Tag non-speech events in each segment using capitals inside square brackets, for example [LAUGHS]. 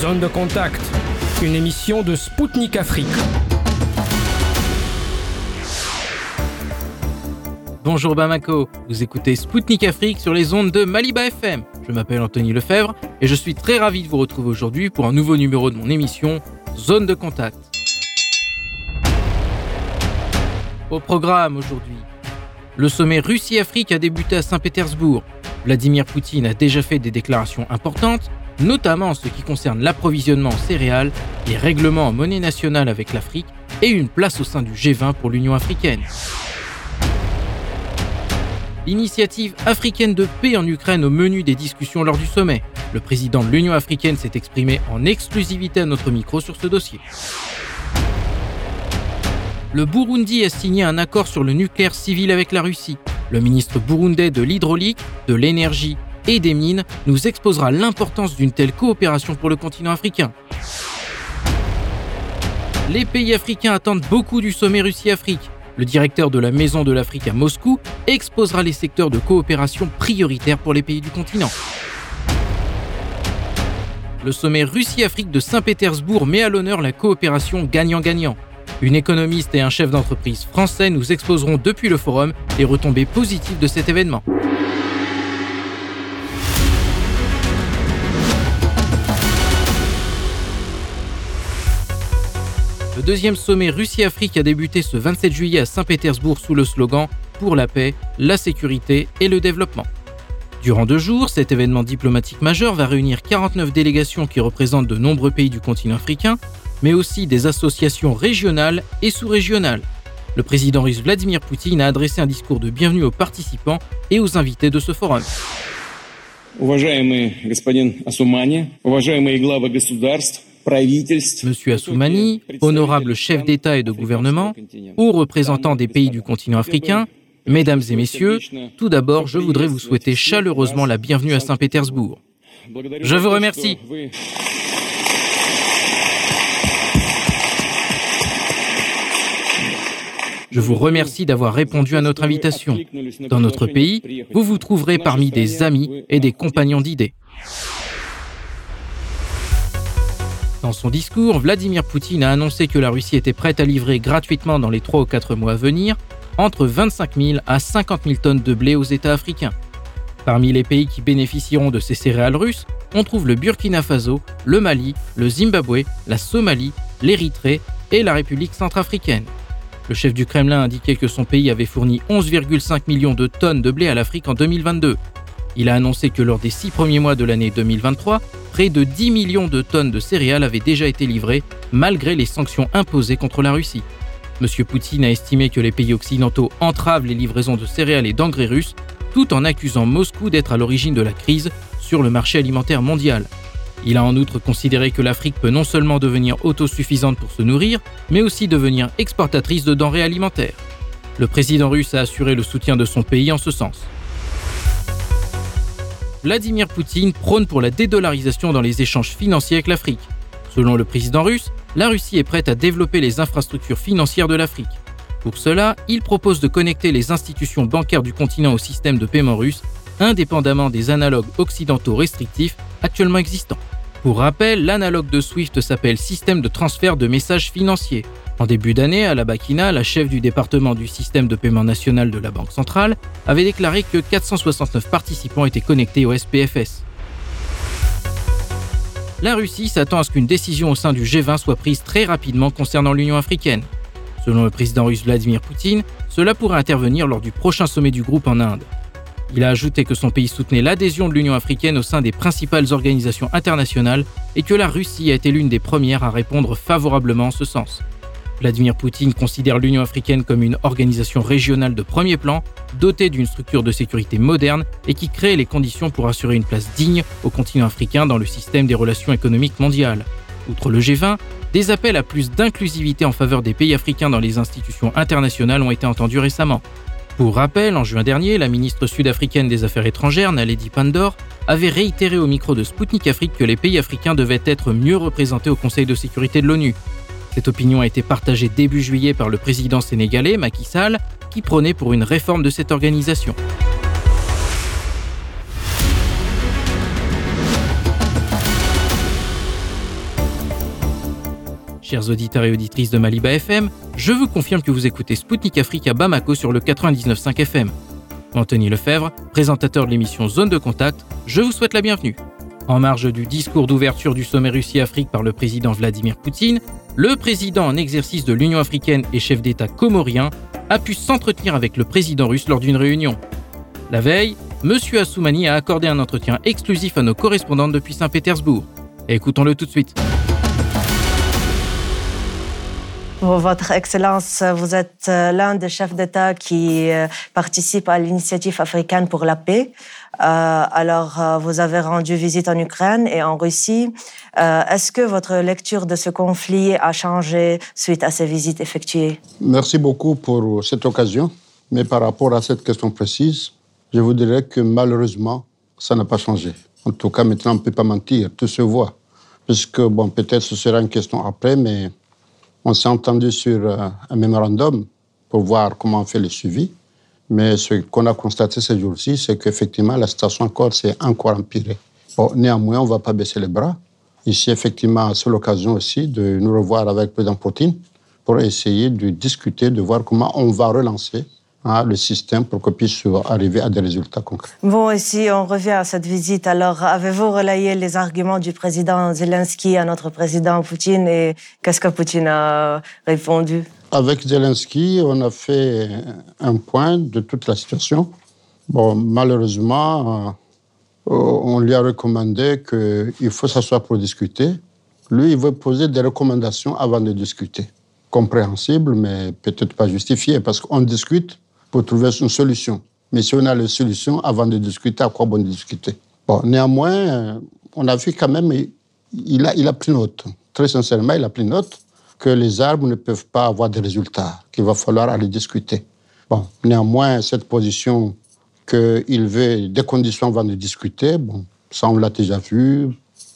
Zone de contact, une émission de Spoutnik Afrique. Bonjour Bamako, vous écoutez Spoutnik Afrique sur les ondes de Maliba FM. Je m'appelle Anthony Lefebvre et je suis très ravi de vous retrouver aujourd'hui pour un nouveau numéro de mon émission Zone de contact. Au programme aujourd'hui, le sommet Russie-Afrique a débuté à Saint-Pétersbourg. Vladimir Poutine a déjà fait des déclarations importantes, notamment en ce qui concerne l'approvisionnement en céréales, les règlements en monnaie nationale avec l'Afrique et une place au sein du G20 pour l'Union africaine. L'initiative africaine de paix en Ukraine au menu des discussions lors du sommet. Le président de l'Union africaine s'est exprimé en exclusivité à notre micro sur ce dossier. Le Burundi a signé un accord sur le nucléaire civil avec la Russie. Le ministre burundais de l'hydraulique, de l'énergie et des mines nous exposera l'importance d'une telle coopération pour le continent africain. Les pays africains attendent beaucoup du sommet Russie-Afrique. Le directeur de la Maison de l'Afrique à Moscou exposera les secteurs de coopération prioritaires pour les pays du continent. Le sommet Russie-Afrique de Saint-Pétersbourg met à l'honneur la coopération gagnant-gagnant. Une économiste et un chef d'entreprise français nous exposeront depuis le forum les retombées positives de cet événement. Le deuxième sommet Russie-Afrique a débuté ce 27 juillet à Saint-Pétersbourg sous le slogan Pour la paix, la sécurité et le développement. Durant deux jours, cet événement diplomatique majeur va réunir 49 délégations qui représentent de nombreux pays du continent africain, mais aussi des associations régionales et sous-régionales. Le président russe Vladimir Poutine a adressé un discours de bienvenue aux participants et aux invités de ce forum. Monsieur Assoumani, honorable chef d'État et de gouvernement, hauts représentants des pays du continent africain, mesdames et messieurs, tout d'abord, je voudrais vous souhaiter chaleureusement la bienvenue à Saint-Pétersbourg. Je vous remercie. Je vous remercie d'avoir répondu à notre invitation. Dans notre pays, vous vous trouverez parmi des amis et des compagnons d'idées. Dans son discours, Vladimir Poutine a annoncé que la Russie était prête à livrer gratuitement dans les 3 ou 4 mois à venir entre 25 000 à 50 000 tonnes de blé aux États africains. Parmi les pays qui bénéficieront de ces céréales russes, on trouve le Burkina Faso, le Mali, le Zimbabwe, la Somalie, l'Érythrée et la République centrafricaine. Le chef du Kremlin a indiqué que son pays avait fourni 11,5 millions de tonnes de blé à l'Afrique en 2022. Il a annoncé que lors des six premiers mois de l'année 2023, près de 10 millions de tonnes de céréales avaient déjà été livrées, malgré les sanctions imposées contre la Russie. M. Poutine a estimé que les pays occidentaux entravent les livraisons de céréales et d'engrais russes, tout en accusant Moscou d'être à l'origine de la crise sur le marché alimentaire mondial. Il a en outre considéré que l'Afrique peut non seulement devenir autosuffisante pour se nourrir, mais aussi devenir exportatrice de denrées alimentaires. Le président russe a assuré le soutien de son pays en ce sens. Vladimir Poutine prône pour la dédollarisation dans les échanges financiers avec l'Afrique. Selon le président russe, la Russie est prête à développer les infrastructures financières de l'Afrique. Pour cela, il propose de connecter les institutions bancaires du continent au système de paiement russe, indépendamment des analogues occidentaux restrictifs actuellement existants. Pour rappel, l'analogue de SWIFT s'appelle Système de transfert de messages financiers. En début d'année, à la Bakina, la chef du département du système de paiement national de la Banque centrale avait déclaré que 469 participants étaient connectés au SPFS. La Russie s'attend à ce qu'une décision au sein du G20 soit prise très rapidement concernant l'Union africaine. Selon le président russe Vladimir Poutine, cela pourrait intervenir lors du prochain sommet du groupe en Inde. Il a ajouté que son pays soutenait l'adhésion de l'Union africaine au sein des principales organisations internationales et que la Russie a été l'une des premières à répondre favorablement en ce sens. Vladimir Poutine considère l'Union africaine comme une organisation régionale de premier plan, dotée d'une structure de sécurité moderne et qui crée les conditions pour assurer une place digne au continent africain dans le système des relations économiques mondiales. Outre le G20, des appels à plus d'inclusivité en faveur des pays africains dans les institutions internationales ont été entendus récemment. Pour rappel, en juin dernier, la ministre sud-africaine des Affaires étrangères, Naledi Pandor, avait réitéré au micro de Sputnik Afrique que les pays africains devaient être mieux représentés au Conseil de sécurité de l'ONU. Cette opinion a été partagée début juillet par le président sénégalais Macky Sall, qui prônait pour une réforme de cette organisation. Chers auditeurs et auditrices de Maliba FM, je vous confirme que vous écoutez Spoutnik Afrique à Bamako sur le 99.5 FM. Anthony Lefebvre, présentateur de l'émission Zone de Contact, je vous souhaite la bienvenue. En marge du discours d'ouverture du sommet Russie-Afrique par le président Vladimir Poutine, le président en exercice de l'Union africaine et chef d'État comorien a pu s'entretenir avec le président russe lors d'une réunion. La veille, M. Assoumani a accordé un entretien exclusif à nos correspondantes depuis Saint-Pétersbourg. Écoutons-le tout de suite. Votre Excellence, vous êtes euh, l'un des chefs d'État qui euh, participe à l'initiative africaine pour la paix. Euh, alors, vous avez rendu visite en Ukraine et en Russie. Est-ce que votre lecture de ce conflit a changé suite à ces visites effectuées? Merci beaucoup pour cette occasion. Mais par rapport à cette question précise, je vous dirais que malheureusement, ça n'a pas changé. En tout cas, maintenant, on ne peut pas mentir, tout se voit. Puisque, bon, peut-être ce sera une question après, mais on s'est entendu sur euh, un mémorandum pour voir comment on fait le suivi. Mais ce qu'on a constaté ces jours-ci, c'est qu'effectivement, la situation encore s'est encore empirée. néanmoins, on ne va pas baisser les bras. Ici, effectivement, c'est l'occasion aussi de nous revoir avec le président Poutine pour essayer de discuter, de voir comment on va relancer le système pour qu'on puisse arriver à des résultats concrets. Bon, ici, on revient à cette visite. Alors, avez-vous relayé les arguments du président Zelensky à notre président Poutine et qu'est-ce que Poutine a répondu? Avec Zelensky, on a fait un point de toute la situation. Bon, malheureusement, euh, on lui a recommandé qu'il faut s'asseoir pour discuter. Lui, il veut poser des recommandations avant de discuter. Compréhensible, mais peut-être pas justifié, parce qu'on discute pour trouver une solution. Mais si on a la solution, avant de discuter, à quoi bon discuter? Bon, néanmoins, euh, on a vu quand même, il a, il a pris note, très sincèrement, il a pris note que les armes ne peuvent pas avoir de résultats, qu'il va falloir aller discuter. Bon, néanmoins, cette position qu'il veut des conditions avant de discuter, bon, ça on l'a déjà vu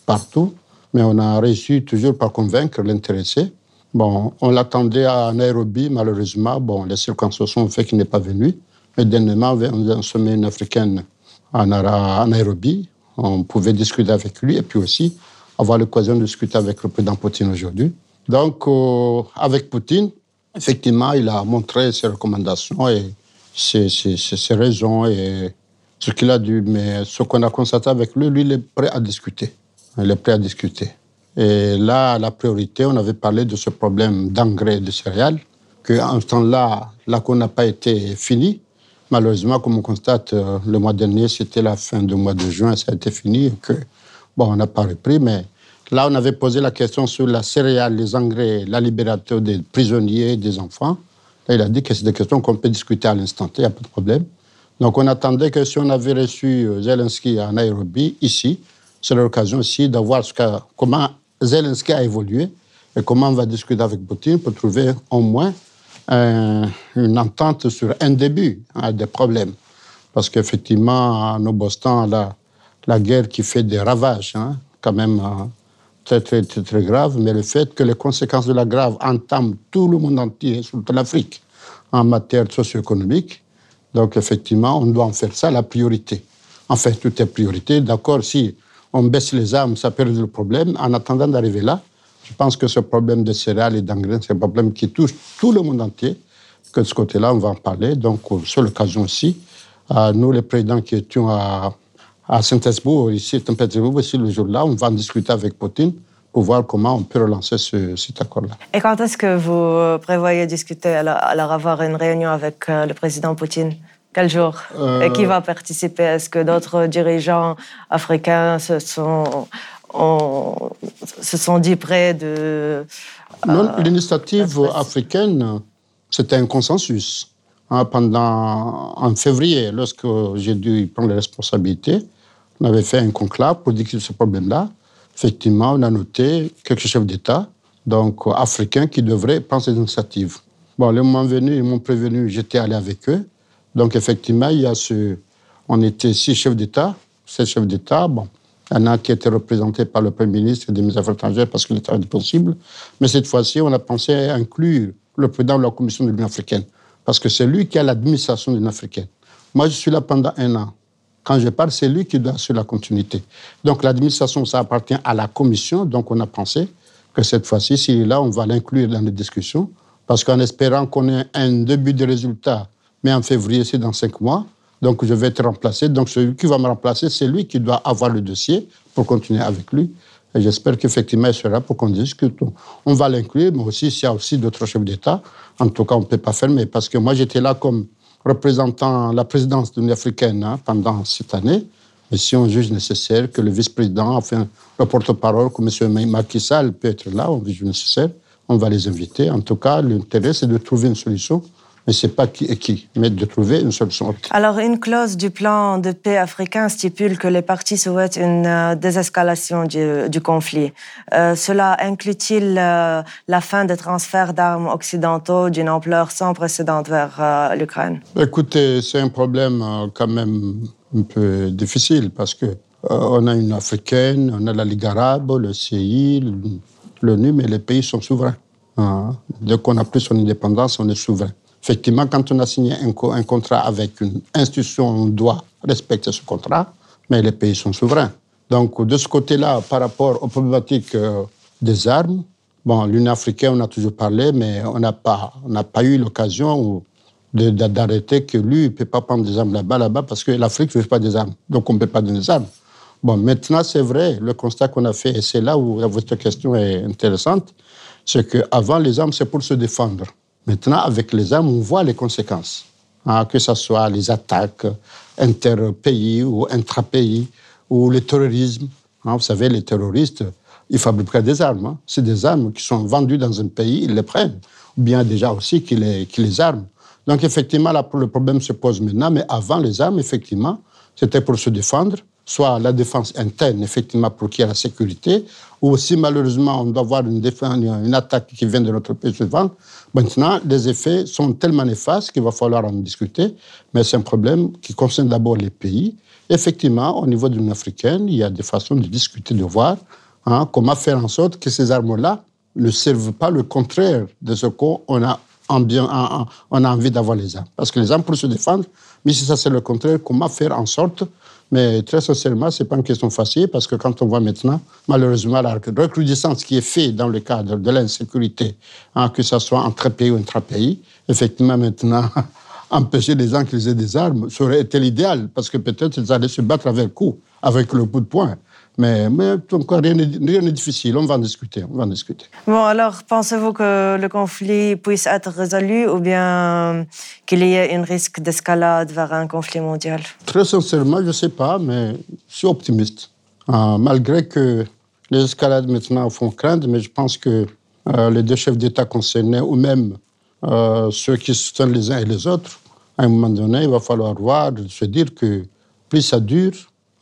partout, mais on a réussi toujours par convaincre l'intéressé Bon, on l'attendait à Nairobi, malheureusement. Bon, les circonstances ont fait qu'il n'est pas venu. Mais dernièrement, on a un sommet africaine à Nairobi. On pouvait discuter avec lui et puis aussi avoir l'occasion de discuter avec le président Poutine aujourd'hui. Donc, euh, avec Poutine, effectivement, il a montré ses recommandations et ses, ses raisons et ce qu'il a dû. Mais ce qu'on a constaté avec lui, lui, il est prêt à discuter. Il est prêt à discuter. Et là, la priorité, on avait parlé de ce problème d'engrais de céréales, qu'en ce temps-là, l'accord n'a pas été fini. Malheureusement, comme on constate, euh, le mois dernier, c'était la fin du mois de juin, ça a été fini, et que, bon, on n'a pas repris, mais là, on avait posé la question sur la céréale, les engrais, la libération des prisonniers, des enfants. Là, il a dit que c'est des questions qu'on peut discuter à l'instant il n'y a pas de problème. Donc, on attendait que si on avait reçu euh, Zelensky à Nairobi, ici, c'est l'occasion aussi de voir ce comment Zelensky a évolué et comment on va discuter avec Poutine pour trouver au moins euh, une entente sur un début hein, des problèmes? Parce qu'effectivement, nous bossons la, guerre qui fait des ravages, hein, quand même euh, très, très, très, très grave, mais le fait que les conséquences de la grave entament tout le monde entier, surtout l'Afrique, en matière socio-économique, donc effectivement, on doit en faire ça la priorité. Enfin, tout est priorité. D'accord, si on baisse les armes, ça peut résoudre le problème. En attendant d'arriver là, je pense que ce problème de céréales et d'engrais, c'est un problème qui touche tout le monde entier. Que de ce côté-là, on va en parler. Donc, sur l'occasion aussi, nous, les présidents qui étions à, Saint-Pétersbourg, ici Saint-Pétersbourg, le jour-là, on va en discuter avec Poutine pour voir comment on peut relancer cet accord-là. Et quand est-ce que vous prévoyez discuter, alors avoir une réunion avec euh, le président Poutine? Quel jour Et qui euh, va participer? Est-ce que d'autres dirigeants africains se sont, se sont dit prêts de... Non, euh, l'initiative africaine, c'était un consensus. Hein, pendant, en février, lorsque j'ai dû prendre les responsabilités, on avait fait un conclave pour discuter ce problème-là. Effectivement, on a noté quelques chefs d'État, donc africains, qui devraient prendre ces initiatives. Bon, le moment venu, ils m'ont prévenu, j'étais allé avec eux. Donc, effectivement, il y a ce. On était six chefs d'État, sept chefs d'État. Bon, il a qui étaient représentés par le Premier ministre des Affaires étrangères parce que l'État est possible. Mais cette fois-ci, on a pensé à inclure le président de la Commission de l'Union africaine parce que c'est lui qui a l'administration de l'Union africaine. Moi, je suis là pendant un an. Quand je parle, c'est lui qui doit assurer la continuité. Donc, l'administration, ça appartient à la Commission. Donc, on a pensé que cette fois-ci, s'il est là, on va l'inclure dans les discussions, parce qu'en espérant qu'on ait un début de résultat, mais en février, c'est dans cinq mois, donc je vais être remplacé. Donc celui qui va me remplacer, c'est lui qui doit avoir le dossier pour continuer avec lui. Et j'espère qu'effectivement, il sera pour qu'on discute. On va l'inclure, mais aussi s'il y a aussi d'autres chefs d'État, en tout cas, on ne peut pas fermer. Parce que moi, j'étais là comme représentant la présidence de l'Union africaine hein, pendant cette année. Et si on juge nécessaire que le vice-président, enfin, le porte-parole, que M. Macky Sall peut être là, on juge nécessaire, on va les inviter. En tout cas, l'intérêt, c'est de trouver une solution mais ce n'est pas qui qui, mais de trouver une solution. Alors, une clause du plan de paix africain stipule que les partis souhaitent une euh, désescalation du, conflit. Euh, cela inclut-il euh, la fin des transferts d'armes occidentaux d'une ampleur sans précédent vers l'Ukraine? Écoutez, c'est un problème quand même un peu difficile parce que on a une africaine, on a la Ligue arabe, le CI, l'ONU, mais les pays sont souverains. Hein. Dès qu'on a pris son indépendance, on est souverain. Effectivement, quand on a signé un, contrat avec une institution, on doit respecter ce contrat, mais les pays sont souverains. Donc, de ce côté-là, par rapport aux problématiques euh, des armes, bon, l'Union africaine, on a toujours parlé, mais on n'a pas, pas eu l'occasion d'arrêter que lui, ne peut pas prendre des armes là-bas, là-bas, parce que l'Afrique ne veut pas des armes. Donc, on ne peut pas donner des armes. Bon, maintenant, c'est vrai, le constat qu'on a fait, et c'est là où votre question est intéressante, c'est qu'avant, les armes, c'est pour se défendre. Maintenant, avec les armes, on voit les conséquences, hein, que ce soit les attaques interpays ou intrapays ou le terrorisme. Hein. vous savez, les terroristes, ils fabriquent des armes. Hein. C'est des armes qui sont vendues dans un pays, ils les prennent. Ou bien déjà aussi qu'ils les, les arment. Donc effectivement, le problème se pose maintenant, mais avant les armes, effectivement, c'était pour se défendre, soit la défense interne, effectivement, pour qu'il y ait la sécurité, ou si malheureusement on doit avoir une, défense, une attaque qui vient de notre pays défendre, Maintenant, les effets sont tellement néfastes qu'il va falloir en discuter, mais c'est un problème qui concerne d'abord les pays. Effectivement, au niveau de l'Union africaine, il y a des façons de discuter, de voir hein, comment faire en sorte que ces armes-là ne servent pas le contraire de ce qu'on a, a envie d'avoir les armes. Parce que les armes pour se défendre, mais si ça c'est le contraire, comment faire en sorte mais très sincèrement, ce n'est pas une question facile parce que quand on voit maintenant, malheureusement, la recrudescence qui est faite dans le cadre de l'insécurité, hein, que ce soit entre pays ou intra-pays, effectivement, maintenant, [LAUGHS] empêcher les gens qu'ils aient des armes, été l'idéal parce que peut-être ils allaient se battre avec le coup, avec le coup de poing. Mais, mais encore, rien n'est difficile. On va en discuter. On va en discuter. Bon, alors, pensez-vous que le conflit puisse être résolu ou bien qu'il y ait un risque d'escalade vers un conflit mondial? Très sincèrement, je ne sais pas, mais je suis optimiste. Euh, malgré que les escalades maintenant font craindre, mais je pense que euh, les deux chefs d'État concernés, ou même euh, ceux qui soutiennent les uns et les autres, à un moment donné, il va falloir voir, se dire que plus ça dure,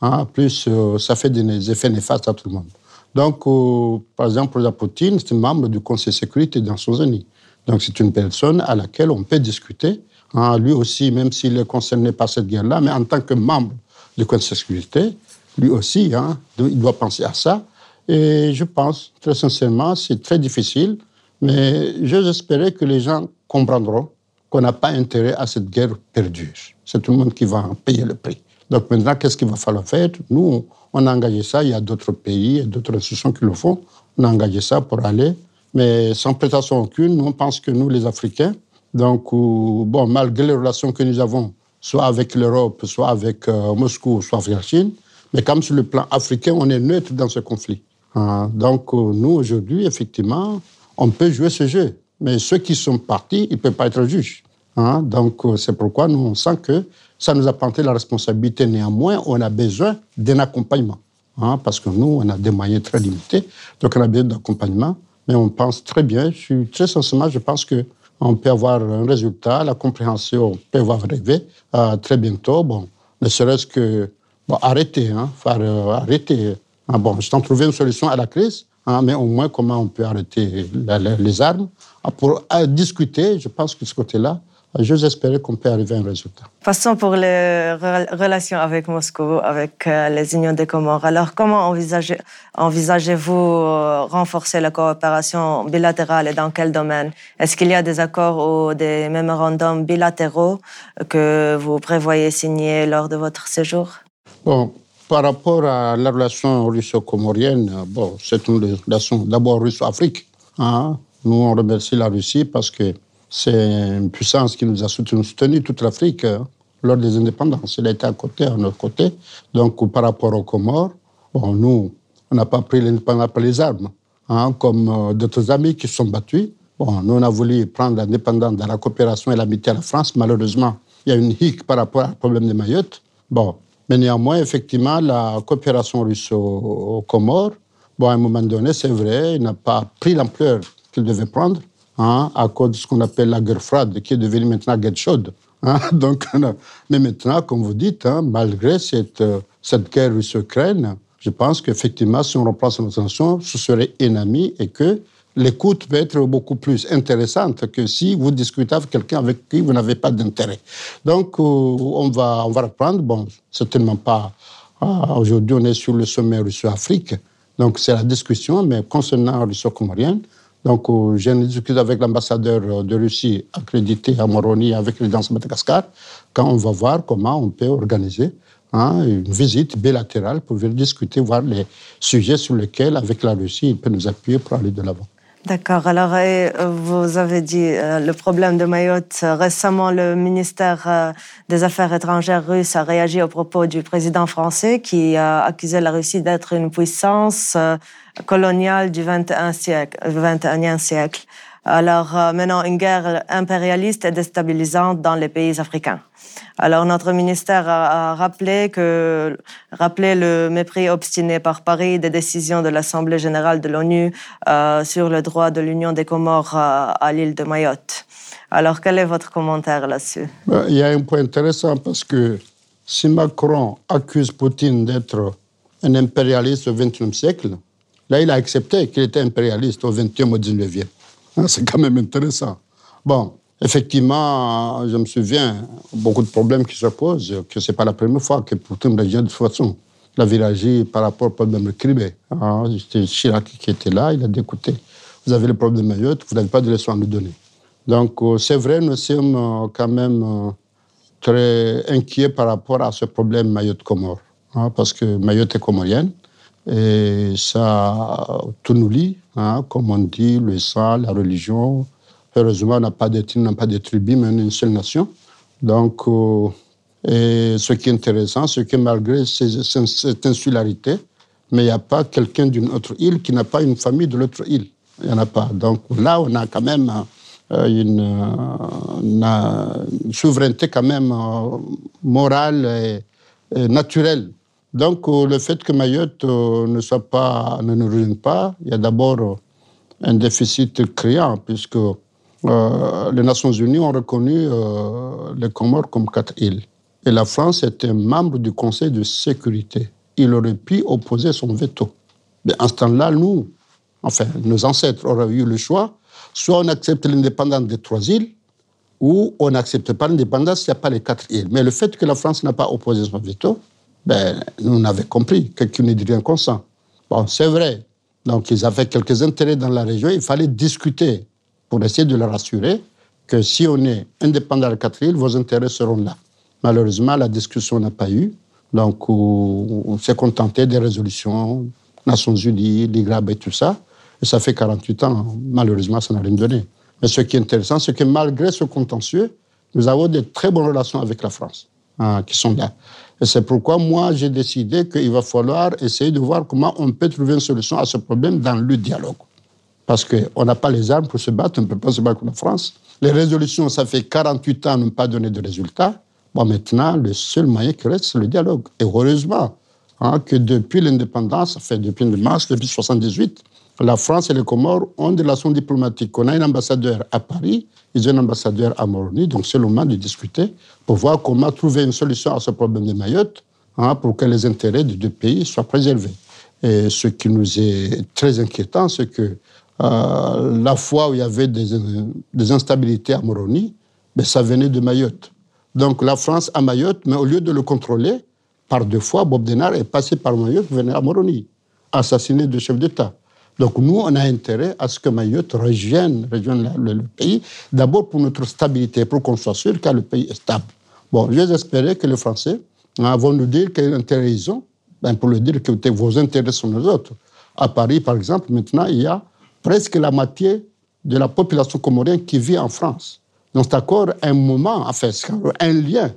Hein, plus, euh, ça fait des effets néfastes à tout le monde. Donc, euh, par exemple, la Poutine, c'est un membre du Conseil de sécurité des Nations Unies. Donc, c'est une personne à laquelle on peut discuter. Hein, lui aussi, même s'il est concerné par cette guerre-là, mais en tant que membre du Conseil de sécurité, lui aussi, hein, il doit penser à ça. Et je pense, très sincèrement, c'est très difficile, mais j'espérais que les gens comprendront qu'on n'a pas intérêt à cette guerre perdue. C'est tout le monde qui va en payer le prix. Donc maintenant, qu'est-ce qu'il va falloir faire? Nous, on a engagé ça, il y a d'autres pays, d'autres institutions qui le font. On a engagé ça pour aller, mais sans prétention aucune, nous, on pense que nous, les Africains, donc, euh, bon, malgré les relations que nous avons, soit avec l'Europe, soit avec euh, Moscou, soit avec la Chine, mais comme sur le plan africain, on est neutre dans ce conflit. Hein, donc, euh, nous, aujourd'hui, effectivement, on peut jouer ce jeu. Mais ceux qui sont partis, ils ne peuvent pas être juges. Hein, donc, c'est pourquoi nous, on sent que ça nous a porté la responsabilité. Néanmoins, on a besoin d'un accompagnement. Hein, parce que nous, on a des moyens très limités. Donc, on a besoin d'accompagnement. Mais on pense très bien, je suis très sincèrement, je pense qu'on peut avoir un résultat, la compréhension peut avoir arriver euh, très bientôt. Bon, ne serait-ce que arrêter, hein, faire, euh, arrêter. Ah, bon, je t'en trouver une solution à la crise, hein, mais au moins comment on peut arrêter les armes? Ah, pour euh, discuter, je pense que ce côté-là, J'ose espérer qu'on peut arriver à un résultat. Passons pour les relations avec Moscou, avec euh, les Unions des Comores. Alors, comment envisagez-vous euh, renforcer la coopération bilatérale et dans quel domaine? Est-ce qu'il y a des accords ou des mémorandums bilatéraux que vous prévoyez signer lors de votre séjour? Bon, par rapport à la relation russo-comorienne, bon, c'est une relation d'abord russo-afrique. Hein. Nous, on remercie la Russie parce que c'est une puissance qui nous a soutenu, toute l'Afrique hein, lors des indépendances. Elle était à côté, à notre côté. Donc, par rapport aux Comores, bon, nous, on n'a pas pris l'indépendance par les armes, hein, comme euh, d'autres amis qui se sont battus. Bon, nous, on a voulu prendre l'indépendance dans la coopération et l'amitié à la France. Malheureusement, il y a une hic par rapport au problème de Mayotte. Bon, mais néanmoins, effectivement, la coopération russo-comore, bon, à un moment donné, c'est vrai, il n'a pas pris l'ampleur qu'il devait prendre hein, à cause de ce qu'on appelle la guerre froide, qui est devenue maintenant guerre chaude. Hein. [LAUGHS] Donc, mais maintenant, comme vous dites, hein, malgré cette, euh, cette guerre russo-ukraine, je pense qu'effectivement, si on reprend son attention, ce serait ennemi et que l'écoute peut être beaucoup plus intéressante que si vous discutez avec quelqu'un avec qui vous n'avez pas d'intérêt. Donc, euh, on, va, reprendre. Bon, certainement pas. Aujourd'hui, on est sur le sommet russo-afrique. Donc, c'est la discussion, mais concernant russo-comorienne, donc, euh, j'ai discuté avec l'ambassadeur euh, de Russie accrédité à Moroni avec dans Madagascar, quand on va voir comment on peut organiser hein, une visite bilatérale pour venir discuter, voir les sujets sur lesquels, avec la Russie, il peut nous appuyer pour aller de l'avant. D'accord. Alors, euh, vous avez dit euh, le problème de Mayotte. Récemment, le ministère des Affaires étrangères russe a réagi au propos du président français qui a accusé la Russie d'être une puissance coloniale du 21 siècle, 21e siècle. Alors, maintenant, une guerre impérialiste et déstabilisante dans les pays africains. Alors notre ministère a, rappelé que rappelé le mépris obstiné par Paris des décisions de l'Assemblée générale de l'ONU euh, sur le droit de l'Union des Comores à, à l'île de Mayotte. Alors quel est votre commentaire là-dessus? Ben, Il y a un point intéressant parce que si Macron accuse Poutine d'être un impérialiste au XXIe siècle, là il a accepté qu'il était impérialiste au XXe au XIXe. Hein, c'est quand même intéressant. Bon, Effectivement, je me souviens, beaucoup de problèmes qui se posent, que ce n'est pas la première fois que Poutine réagit de toute façon. La a par rapport au problème de Cribé. Ah, C'était Chirac qui était là, il a dit écoutez, vous avez le problème de Mayotte, vous n'avez pas de leçons à nous donner. Donc, euh, c'est vrai, nous sommes euh, quand même euh, très inquiets par rapport à ce problème Mayotte-Comore. Hein, parce que Mayotte est comorienne et ça tout nous lie, hein, comme on dit, le sang, la religion, Heureusement, on n'a pas de n'a de tribus, mais une seule nation. Donc, euh, ce qui est intéressant, c'est que malgré cette insularité, mais il n'y a pas quelqu'un d'une autre île qui n'a pas une famille de l'autre île. Il n'y en a pas. Donc là, on a quand même euh, une, une, souveraineté quand même euh, morale et, naturelle. Donc le fait que Mayotte ne soit pas, ne nous ruine pas, il y a d'abord un déficit criant, puisque euh, les Nations Unies ont reconnu euh, les Comores comme quatre îles. Et la France était membre du Conseil de sécurité. Il aurait pu opposer son veto. Mais en ce temps-là, nous, enfin, nos ancêtres auraient eu le choix. Soit on accepte l'indépendance des trois îles, ou on n'accepte pas l'indépendance s'il n'y a pas les quatre îles. Mais le fait que la France n'a pas opposé son veto, ben, nous on avait compris qu'il ne dit rien consent. Bon, c'est vrai. Donc, ils avaient quelques intérêts dans la région. Il fallait discuter pour essayer de leur rassurer que si on est indépendant de quatre îles, vos intérêts seront là. Malheureusement, la discussion n'a pas eu. Donc, on s'est contenté des résolutions, Nations Unies, l'IGRAB et tout ça. Et ça fait 48 ans. Malheureusement, ça n'a rien donné. Mais ce qui est intéressant, c'est que malgré ce contentieux, nous avons de très bonnes relations avec la France, hein, qui sont là. Et c'est pourquoi moi, j'ai décidé qu'il va falloir essayer de voir comment on peut trouver une solution à ce problème dans le dialogue parce qu'on n'a pas les armes pour se battre, on ne peut pas se battre contre la France. Les résolutions, ça fait 48 ans, n'ont pas donné de résultats. Bon, maintenant, le seul moyen qui reste, c'est le dialogue. Et heureusement hein, que depuis l'indépendance, fait depuis le mars, depuis 1978, la France et les Comores ont des relations diplomatiques. On a un ambassadeur à Paris, ils ont un ambassadeur à Moroni, donc c'est le moment de discuter pour voir comment trouver une solution à ce problème de Mayotte hein, pour que les intérêts des deux pays soient préservés. Et ce qui nous est très inquiétant, c'est que euh, la fois où il y avait des, instabilités à Moroni, mais ça venait de Mayotte. Donc la France à Mayotte, mais au lieu de le contrôler, par deux fois, Bob Denard est passé par Mayotte, venait à Moroni, assassiné deux chefs d'État. Donc nous, on a intérêt à ce que Mayotte rejoigne, le, pays, d'abord pour notre stabilité, pour qu'on soit sûr que le pays est stable. Bon, j'espérais que les Français hein, vont nous dire quel intérêt ils ont ben, pour le dire que vos intérêts sont les autres. À Paris, par exemple, maintenant, il y a presque la moitié de la population comorienne qui vit en France. Donc c'est encore un moment, enfin, un lien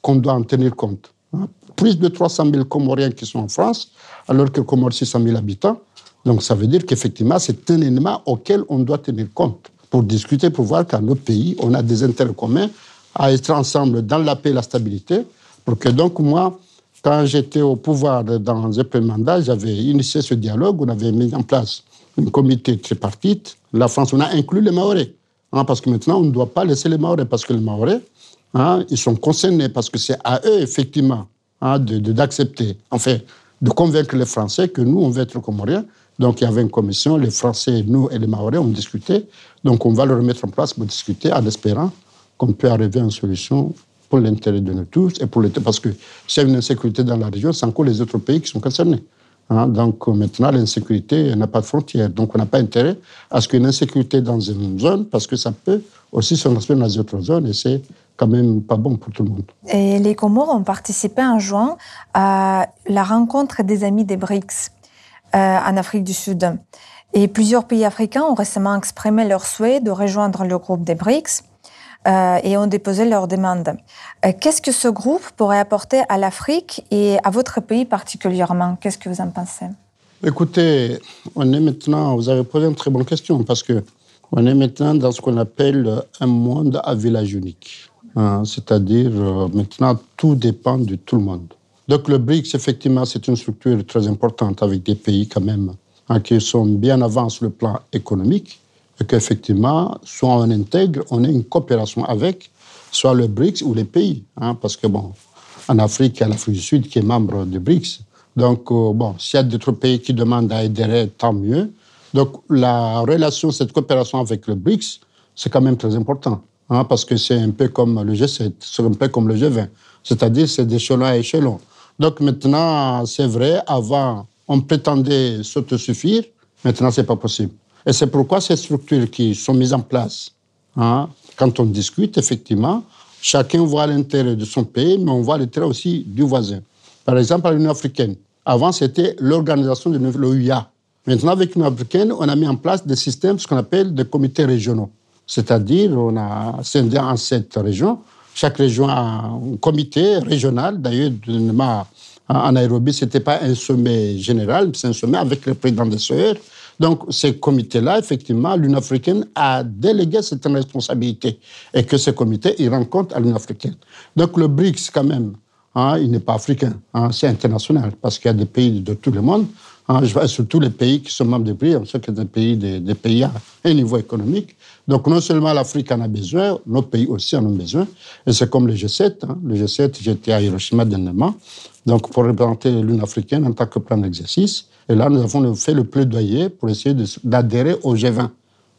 qu'on doit en tenir compte. Hein. Plus de 300 000 Comoriens qui sont en France, alors que Comore 600 000 habitants. Donc ça veut dire qu'effectivement, c'est un élément auquel on doit tenir compte pour discuter, pour voir qu'à nos pays, on a des intérêts communs à être ensemble dans la paix et la stabilité. Pour que donc moi, quand j'étais au pouvoir dans un premier mandat, j'avais initié ce dialogue, on avait mis en place un comité tripartite. La France, on a inclus les Maoris. Hein, parce que maintenant, on ne doit pas laisser les Maoris, parce que les Maoris, hein, ils sont concernés, parce que c'est à eux, effectivement, hein, d'accepter, enfin, de convaincre les Français que nous, on veut être Comoriens. Donc, il y avait une commission, les Français, nous et les Maoris, ont discuté. Donc, on va le remettre en place pour discuter en espérant qu'on peut arriver à une solution pour l'intérêt de nous tous et pour parce que a une insécurité dans la région, c'est encore les autres pays qui sont concernés. Hein, donc maintenant, l'insécurité n'a pas de frontières. Donc on n'a pas intérêt à ce qu'une insécurité dans une zone, parce que ça peut aussi se transmettre dans les autres zones et c'est quand même pas bon pour tout le monde. Et les Comores ont participé en juin à la rencontre des amis des BRICS en Afrique du Sud. Et plusieurs pays africains ont récemment exprimé leur souhait de rejoindre le groupe des BRICS. Euh, et ont déposé leurs demandes. Euh, qu'est-ce que ce groupe pourrait apporter à l'Afrique et à votre pays particulièrement? Qu'est-ce que vous en pensez? Écoutez, on est maintenant, vous avez posé une très bonne question parce que on est maintenant dans ce qu'on appelle un monde à village unique. Hein, c'est-à-dire, euh, maintenant, tout dépend de tout le monde. Donc, le BRICS, effectivement, c'est une structure très importante avec des pays quand même hein, qui sont bien avant sur le plan économique et qu'effectivement, soit on intègre, on a une coopération avec, soit le BRICS ou les pays. Hein, parce que, bon, en Afrique, il y a l'Afrique du Sud qui est membre du BRICS. Donc, euh, bon, s'il y a d'autres pays qui demandent à adhérer, tant mieux. Donc, la relation, cette coopération avec le BRICS, c'est quand même très important. Hein, parce que c'est un peu comme le G7, c'est un peu comme le G20. C'est-à-dire, c'est d'échelon à échelon. Donc, maintenant, c'est vrai, avant, on prétendait s'autosuffire. Maintenant, c'est pas possible. Et c'est pourquoi ces structures qui sont mises en place, hein, quand on discute, effectivement, chacun voit l'intérêt de son pays, mais on voit l'intérêt aussi du voisin. Par exemple, à l'Union africaine, avant, c'était l'organisation de l'OUA. Maintenant, avec l'Union africaine, on a mis en place des systèmes, ce qu'on appelle des comités régionaux. C'est-à-dire, on a scindé en sept régions. Chaque région a un comité régional. D'ailleurs, en Nairobi, ce n'était pas un sommet général, c'est un sommet avec le président des SOER donc, ces comités-là, effectivement, l'Union africaine a délégué cette responsabilité et que ces comités, ils rencontrent à l'Union africaine. Donc, le BRICS, quand même, hein, il n'est pas africain, hein, c'est international parce qu'il y a des pays de tout le monde. Hein, je vois surtout les pays qui sont membres du BRICS, on sait que des pays, des, pays à un niveau économique. Donc, non seulement l'Afrique en a besoin, nos pays aussi en ont besoin. Et c'est comme le G7. le G7, j'étais à Hiroshima dernièrement, donc pour représenter l'Union africaine en tant que plan d'exercice. Et là, nous avons fait le plaidoyer pour essayer d'adhérer au G20.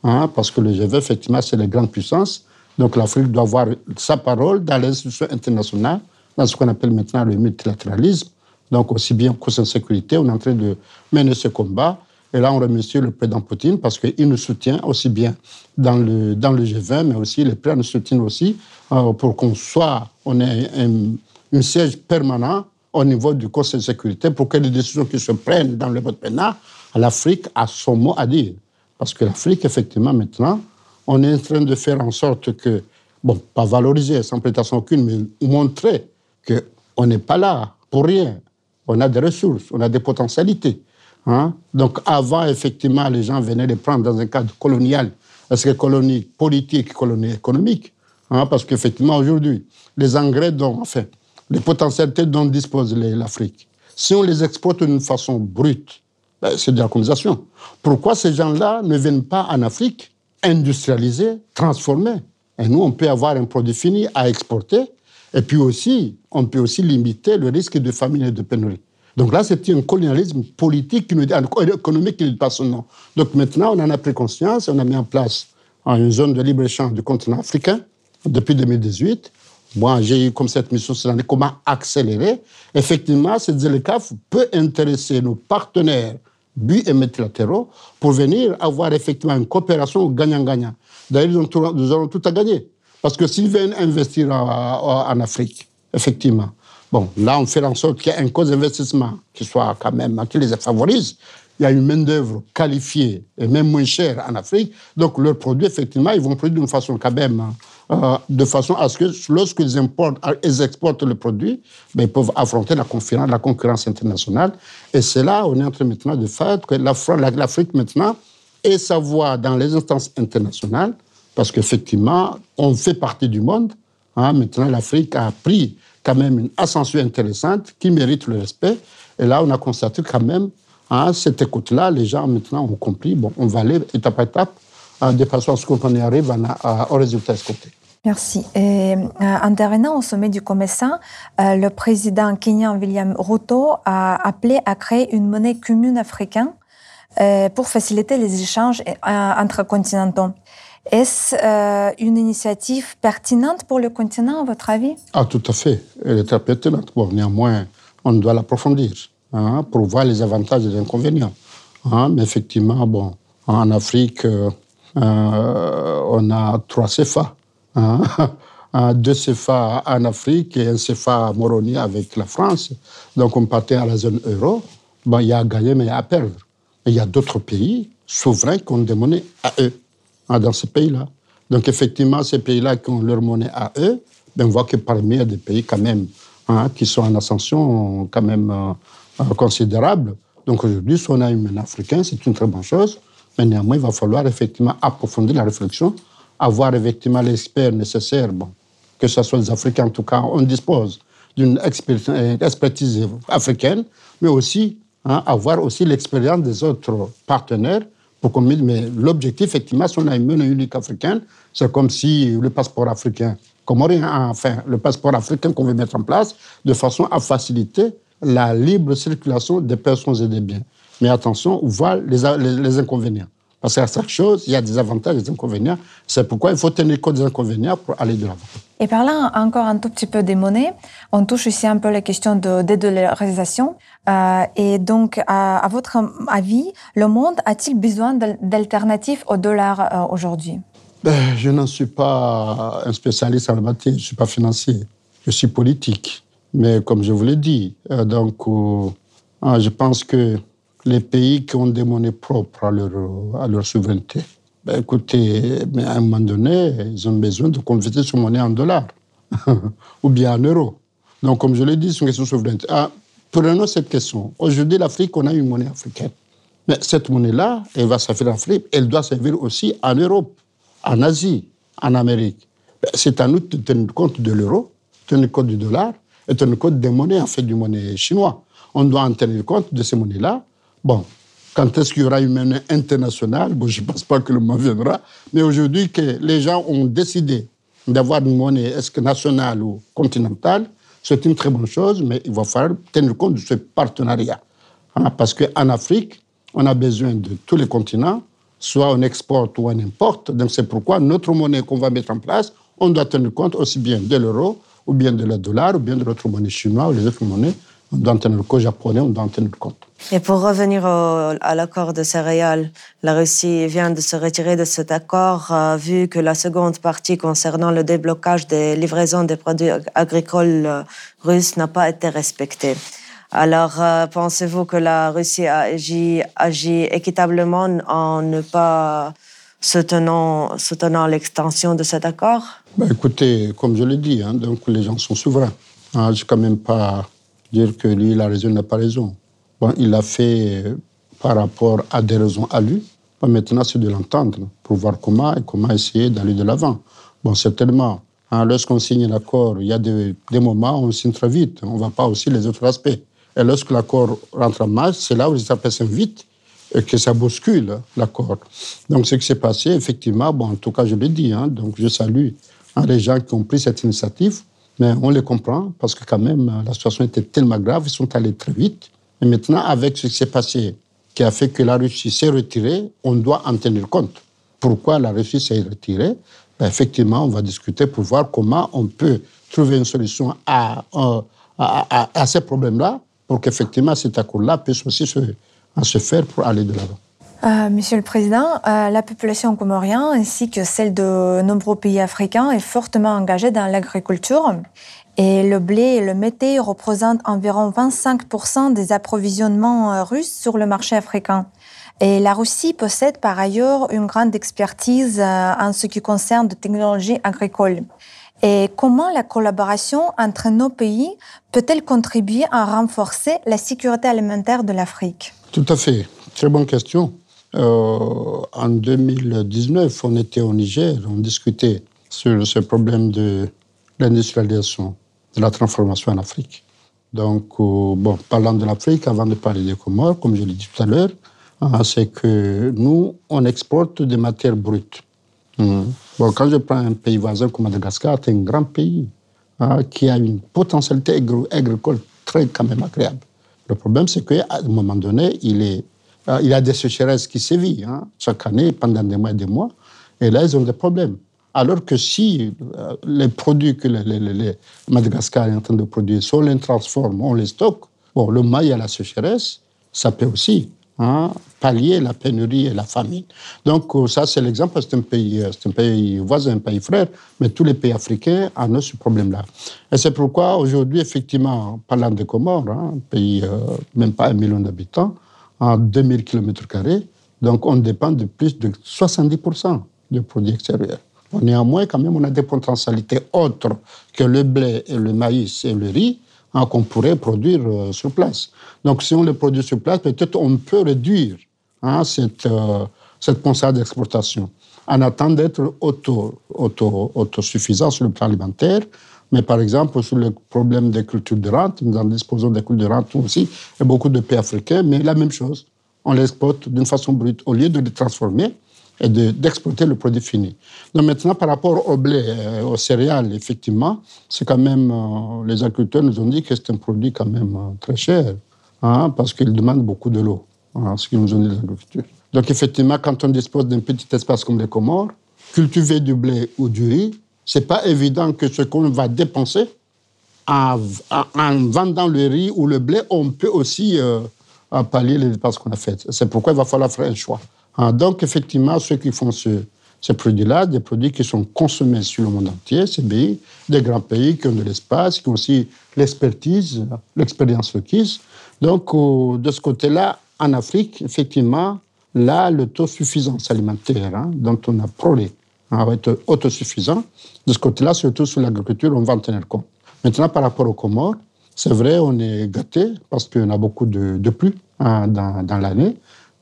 Hein, parce que le G20, effectivement, c'est les grandes puissances. Donc l'Afrique doit avoir sa parole dans les institutions internationales, dans ce qu'on appelle maintenant le multilatéralisme. Donc aussi bien qu'au sein de sécurité, on est en train de mener ce combat. Et là, on remercie le président Poutine parce qu'il nous soutient aussi bien dans le, dans le G20, mais aussi les prêts nous soutiennent aussi euh, pour qu'on soit, on ait un, un siège permanent au niveau du Conseil de sécurité pour que les décisions qui se prennent dans le vote pénal, l'Afrique a son mot à dire. Parce que l'Afrique, effectivement, maintenant, on est en train de faire en sorte que, bon, pas valoriser sans prétention aucune, mais montrer qu'on n'est pas là pour rien. On a des ressources, on a des potentialités. Hein. Donc avant, effectivement, les gens venaient les prendre dans un cadre colonial, parce que colonie politique, colonie économique. Hein, parce qu'effectivement, aujourd'hui, les engrais dont, enfin, les potentialités dont dispose l'Afrique, si on les exploite d'une façon brute, ben, c'est de la colonisation. Pourquoi ces gens-là ne viennent pas en Afrique industrialiser, transformer Et nous, on peut avoir un produit fini à exporter, et puis aussi, on peut aussi limiter le risque de famine et de pénurie. Donc là, c'est un colonialisme politique, qui nous, économique qui nous passe son nom. Donc maintenant, on en a pris conscience, on a mis en place une zone de libre-échange du continent africain depuis 2018. Moi, j'ai eu comme cette mission, c'est comment accélérer. Effectivement, cette ZLECAF peut intéresser nos partenaires bu et multilatéraux pour venir avoir effectivement une coopération gagnant-gagnant. D'ailleurs, nous aurons tout à gagner. Parce que s'ils viennent investir en Afrique, effectivement, Bon, là, on fait en sorte qu'il y ait un cause d'investissement qui soit quand même, qui les favorise. Il y a une main-d'œuvre qualifiée et même moins chère en Afrique. Donc, leurs produits, effectivement, ils vont produire d'une façon quand même, euh, de façon à ce que lorsqu'ils importent, ils exportent le produit, ben, ils peuvent affronter la concurrence, la concurrence internationale. Et c'est là, on est en train maintenant de faire que l'Afrique maintenant ait sa voix dans les instances internationales, parce qu'effectivement, on fait partie du monde. Hein. Maintenant, l'Afrique a pris quand même une ascension intéressante qui mérite le respect. Et là, on a constaté quand même, à hein, cette écoute-là, les gens maintenant ont compris, bon, on va aller étape par étape, hein, de façon à ce qu'on arrive au résultat escompté. Merci. Et, euh, intervenant au sommet du commerçant, euh, le président kenyan William Ruto a appelé à créer une monnaie commune africaine euh, pour faciliter les échanges entre continentaux. Est-ce euh, une initiative pertinente pour le continent, à votre avis? Ah, tout à fait. Elle est très pertinente. Bon, néanmoins, on doit l'approfondir hein, pour voir les avantages et les inconvénients. Hein. mais effectivement, bon, en Afrique, euh, euh, on a trois CFA. Hein, [LAUGHS] deux CFA en Afrique et un CFA Moroni avec la France. Donc, on partait à la zone euro. Bon, il y a à gagner, mais il y a à perdre. il y a d'autres pays souverains qui ont des monnaies à eux. Ah, dans ces pays-là. Donc effectivement, ces pays-là qui ont leur monnaie à eux, ben, on voit que parmi des pays quand même hein, qui sont en ascension quand même euh, euh, considérable. Donc aujourd'hui, si on a une monnaie africaine, c'est une très bonne chose. Mais néanmoins, il va falloir effectivement approfondir la réflexion, avoir effectivement l'expert nécessaire, bon, que ce soit les Africains, en tout cas, on dispose d'une expertise africaine, mais aussi hein, avoir aussi l'expérience des autres partenaires mais l'objectif, effectivement, si on a une unique africaine, c'est comme si le passeport africain, comorien, enfin, le passeport africain qu'on veut mettre en place, de façon à faciliter la libre circulation des personnes et des biens. Mais attention, on voit les, les, inconvénients. Parce qu'à chaque chose, il y a des avantages et des inconvénients. C'est pourquoi il faut tenir compte des inconvénients pour aller de l'avant. Et parlant encore un tout petit peu des monnaies, on touche ici un peu la question de dédollarisation. Euh, et donc, à, votre avis, le monde a-t-il besoin d'alternatives au dollar euh, aujourd'hui? Ben, Je n'en suis pas un spécialiste en la matière, je ne suis pas financier, je suis politique. Mais comme je vous l'ai dit, euh, donc, je pense que les pays qui ont des monnaies propres à leur, à leur souveraineté, ben, écoutez, mais à un moment donné, ils ont besoin de convertir cette monnaie en dollars [LAUGHS] ou bien en euros. Donc, comme je l'ai dit, c'est une question de souveraineté. Ah, Prenons cette question. Aujourd'hui, l'Afrique, on a une monnaie africaine. Mais cette monnaie-là, elle va servir en Afrique, elle doit servir aussi en Europe, en Asie, en Amérique. C'est à nous de tenir compte de l'euro, tenir compte du dollar et tenir compte des monnaies, en fait, du monnaie chinois. On doit en tenir compte de ces monnaies-là. Bon, quand est-ce qu'il y aura une monnaie internationale? Bon, Je ne pense pas que le moment viendra. Mais aujourd'hui, que les gens ont décidé d'avoir une monnaie, est-ce que nationale ou continentale, c'est une très bonne chose, mais il va falloir tenir compte de ce partenariat. Hein, parce qu'en Afrique, on a besoin de tous les continents, soit on exporte ou on importe. Donc c'est pourquoi notre monnaie qu'on va mettre en place, on doit tenir compte aussi bien de l'euro, ou bien de le dollar, ou bien de l'autre monnaie chinoise, ou les autres monnaies. On doit en tenir compte japonais, on doit en tenir compte. Et pour revenir à l'accord de céréales, la Russie vient de se retirer de cet accord euh, vu que la seconde partie concernant le déblocage des livraisons des produits agricoles euh, russes n'a pas été respectée. Alors, euh, pensez-vous que la Russie a agi, équitablement en ne pas soutenant, l'extension de cet accord? Ben, Écoutez, comme je l'ai dit, hein, donc les gens sont souverains. Hein, je ne vais quand même pas dire que lui, il a raison, n'a pas raison. Bon, il l'a fait euh, par rapport à des raisons à lui. maintenant, c'est de l'entendre pour voir comment et comment essayer d'aller de l'avant. Bon, certainement, hein, lorsqu'on signe un accord, il y a des, moments où on signe très vite. On ne voit pas aussi les autres aspects. Et lorsque l'accord rentre en marche, c'est là où les appels vite et que ça bouscule l'accord. Donc, ce qui s'est passé, effectivement, bon, en tout cas, je l'ai dit, hein, donc je salue hein, les gens qui ont pris cette initiative, mais on les comprend parce que quand même, la situation était tellement grave, ils sont allés très vite. Et maintenant, avec ce qui s'est passé, qui a fait que la Russie s'est retirée, on doit en tenir compte. Pourquoi la Russie s'est retirée? Ben, Effectivement, on va discuter pour voir comment on peut trouver une solution à, à, à, ces problèmes-là pour qu'effectivement cet accord-là puisse aussi se, se faire pour aller de l'avant. Euh, Monsieur le Président, euh, la population comorienne ainsi que celle de nombreux pays africains est fortement engagée dans l'agriculture. Et le blé et le mété représentent environ 25% des approvisionnements euh, russes sur le marché africain. Et la Russie possède par ailleurs une grande expertise en ce qui concerne les technologies agricoles. Et comment la collaboration entre nos pays peut-elle contribuer à renforcer la sécurité alimentaire de l'Afrique? Tout à fait. Très bonne question. Euh, en 2019, on était au Niger, on discutait sur ce problème de l'industrialisation, de la transformation en Afrique. Donc, euh, bon, parlant de l'Afrique, avant de parler des Comores, comme je l'ai dit tout à l'heure, hein, c'est que nous, on exporte des matières brutes. Mmh. Bon, quand je prends un pays voisin comme Madagascar, c'est un grand pays hein, qui a une potentialité agricole très quand même agréable. Le problème, c'est qu'à un moment donné, il est euh, il y a des sécheresses qui sévissent hein, chaque année pendant des mois et des mois. Et là, ils ont des problèmes. Alors que si euh, les produits que les, Madagascar est en train de produire, si on les transforme, on les stocke, bon, le maïs à la sécheresse, ça peut aussi hein, pallier la pénurie et la famine. Donc euh, ça, c'est l'exemple, c'est un, pays, un pays voisin, un pays frère, mais tous les pays africains ont ce problème-là. Et c'est pourquoi aujourd'hui, effectivement, parlant des Comores, hein, un pays même pas un million d'habitants, en 2000 km. Donc, on dépend de plus de 70% des produits extérieurs. Néanmoins, quand même, on a des potentialités autres que le blé et le maïs et le riz hein, qu'on pourrait produire euh, sur place. Donc, si on les produit sur place, peut-être on peut réduire hein, cette, euh, cette d'exportation en attendant d'être auto, auto, autosuffisant sur le plan alimentaire. Mais par exemple, sur le problème des cultures de rente, nous en disposons des cultures de rente aussi, et beaucoup de pays africains, mais la même chose. On les exporte d'une façon brute au lieu de les transformer et d'exporter le produit fini. Donc maintenant, par rapport au blé, euh, aux céréales, effectivement, c'est quand même, euh, les agriculteurs nous ont dit que c'est un produit quand même euh, très cher, hein, parce qu'il demande beaucoup de l'eau, hein, ce qu'ils nous ont dit les agriculteurs. Donc effectivement, quand on dispose d'un petit espace comme les Comores, cultiver du blé ou du riz, c'est pas évident que ce qu'on va dépenser en, vendant le riz ou le blé, on peut aussi euh, pallier les dépenses qu'on a faites. C'est pourquoi il va falloir faire un choix. Ah, donc, effectivement, ceux qui font ce, ces produits-là, des produits qui sont consommés sur le monde entier, c'est des grands pays qui ont de l'espace, qui ont aussi l'expertise, l'expérience requise. Donc, de ce côté-là, en Afrique, effectivement, là, le taux de suffisance alimentaire hein, dont on a parlé va être autosuffisant. De ce côté-là, surtout sur l'agriculture, on va en tenir compte. Maintenant, par rapport aux Comores, c'est vrai, on est gâté parce qu'on a beaucoup de, de pluie hein, dans l'année.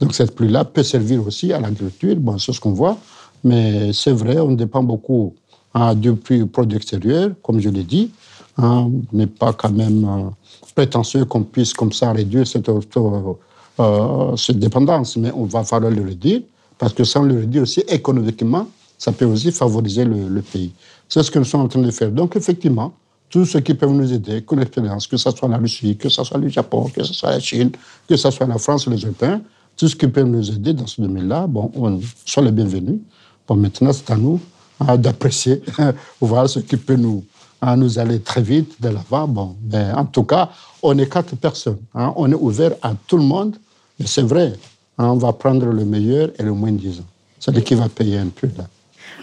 Donc cette pluie-là peut servir aussi à l'agriculture. Bon, c'est ce qu'on voit. Mais c'est vrai, on dépend beaucoup hein, du produit extérieur, comme je l'ai dit. Hein, on n'est pas quand même euh, prétentieux qu'on puisse comme ça réduire cette, euh, cette dépendance. Mais on va falloir le réduire parce que sans le réduire aussi économiquement, ça peut aussi favoriser le, pays. C'est ce que nous sommes en train de faire. Donc, effectivement, tous ceux qui peuvent nous aider, que l'expérience, que ce soit la Russie, que ce soit le Japon, que ce soit la Chine, que ce soit la France, les Européens, tout ce qui peut nous aider dans ce domaine-là, bon, on soit les bienvenus. Bon, maintenant, c'est à nous hein, d'apprécier, [LAUGHS] voir ce qui peut nous, hein, nous aller très vite de l'avant. Bon, mais en tout cas, on est quatre personnes. Hein, on est ouvert à tout le monde. Mais c'est vrai, on va prendre le meilleur et le moins disant. C'est lui qui va payer un peu là.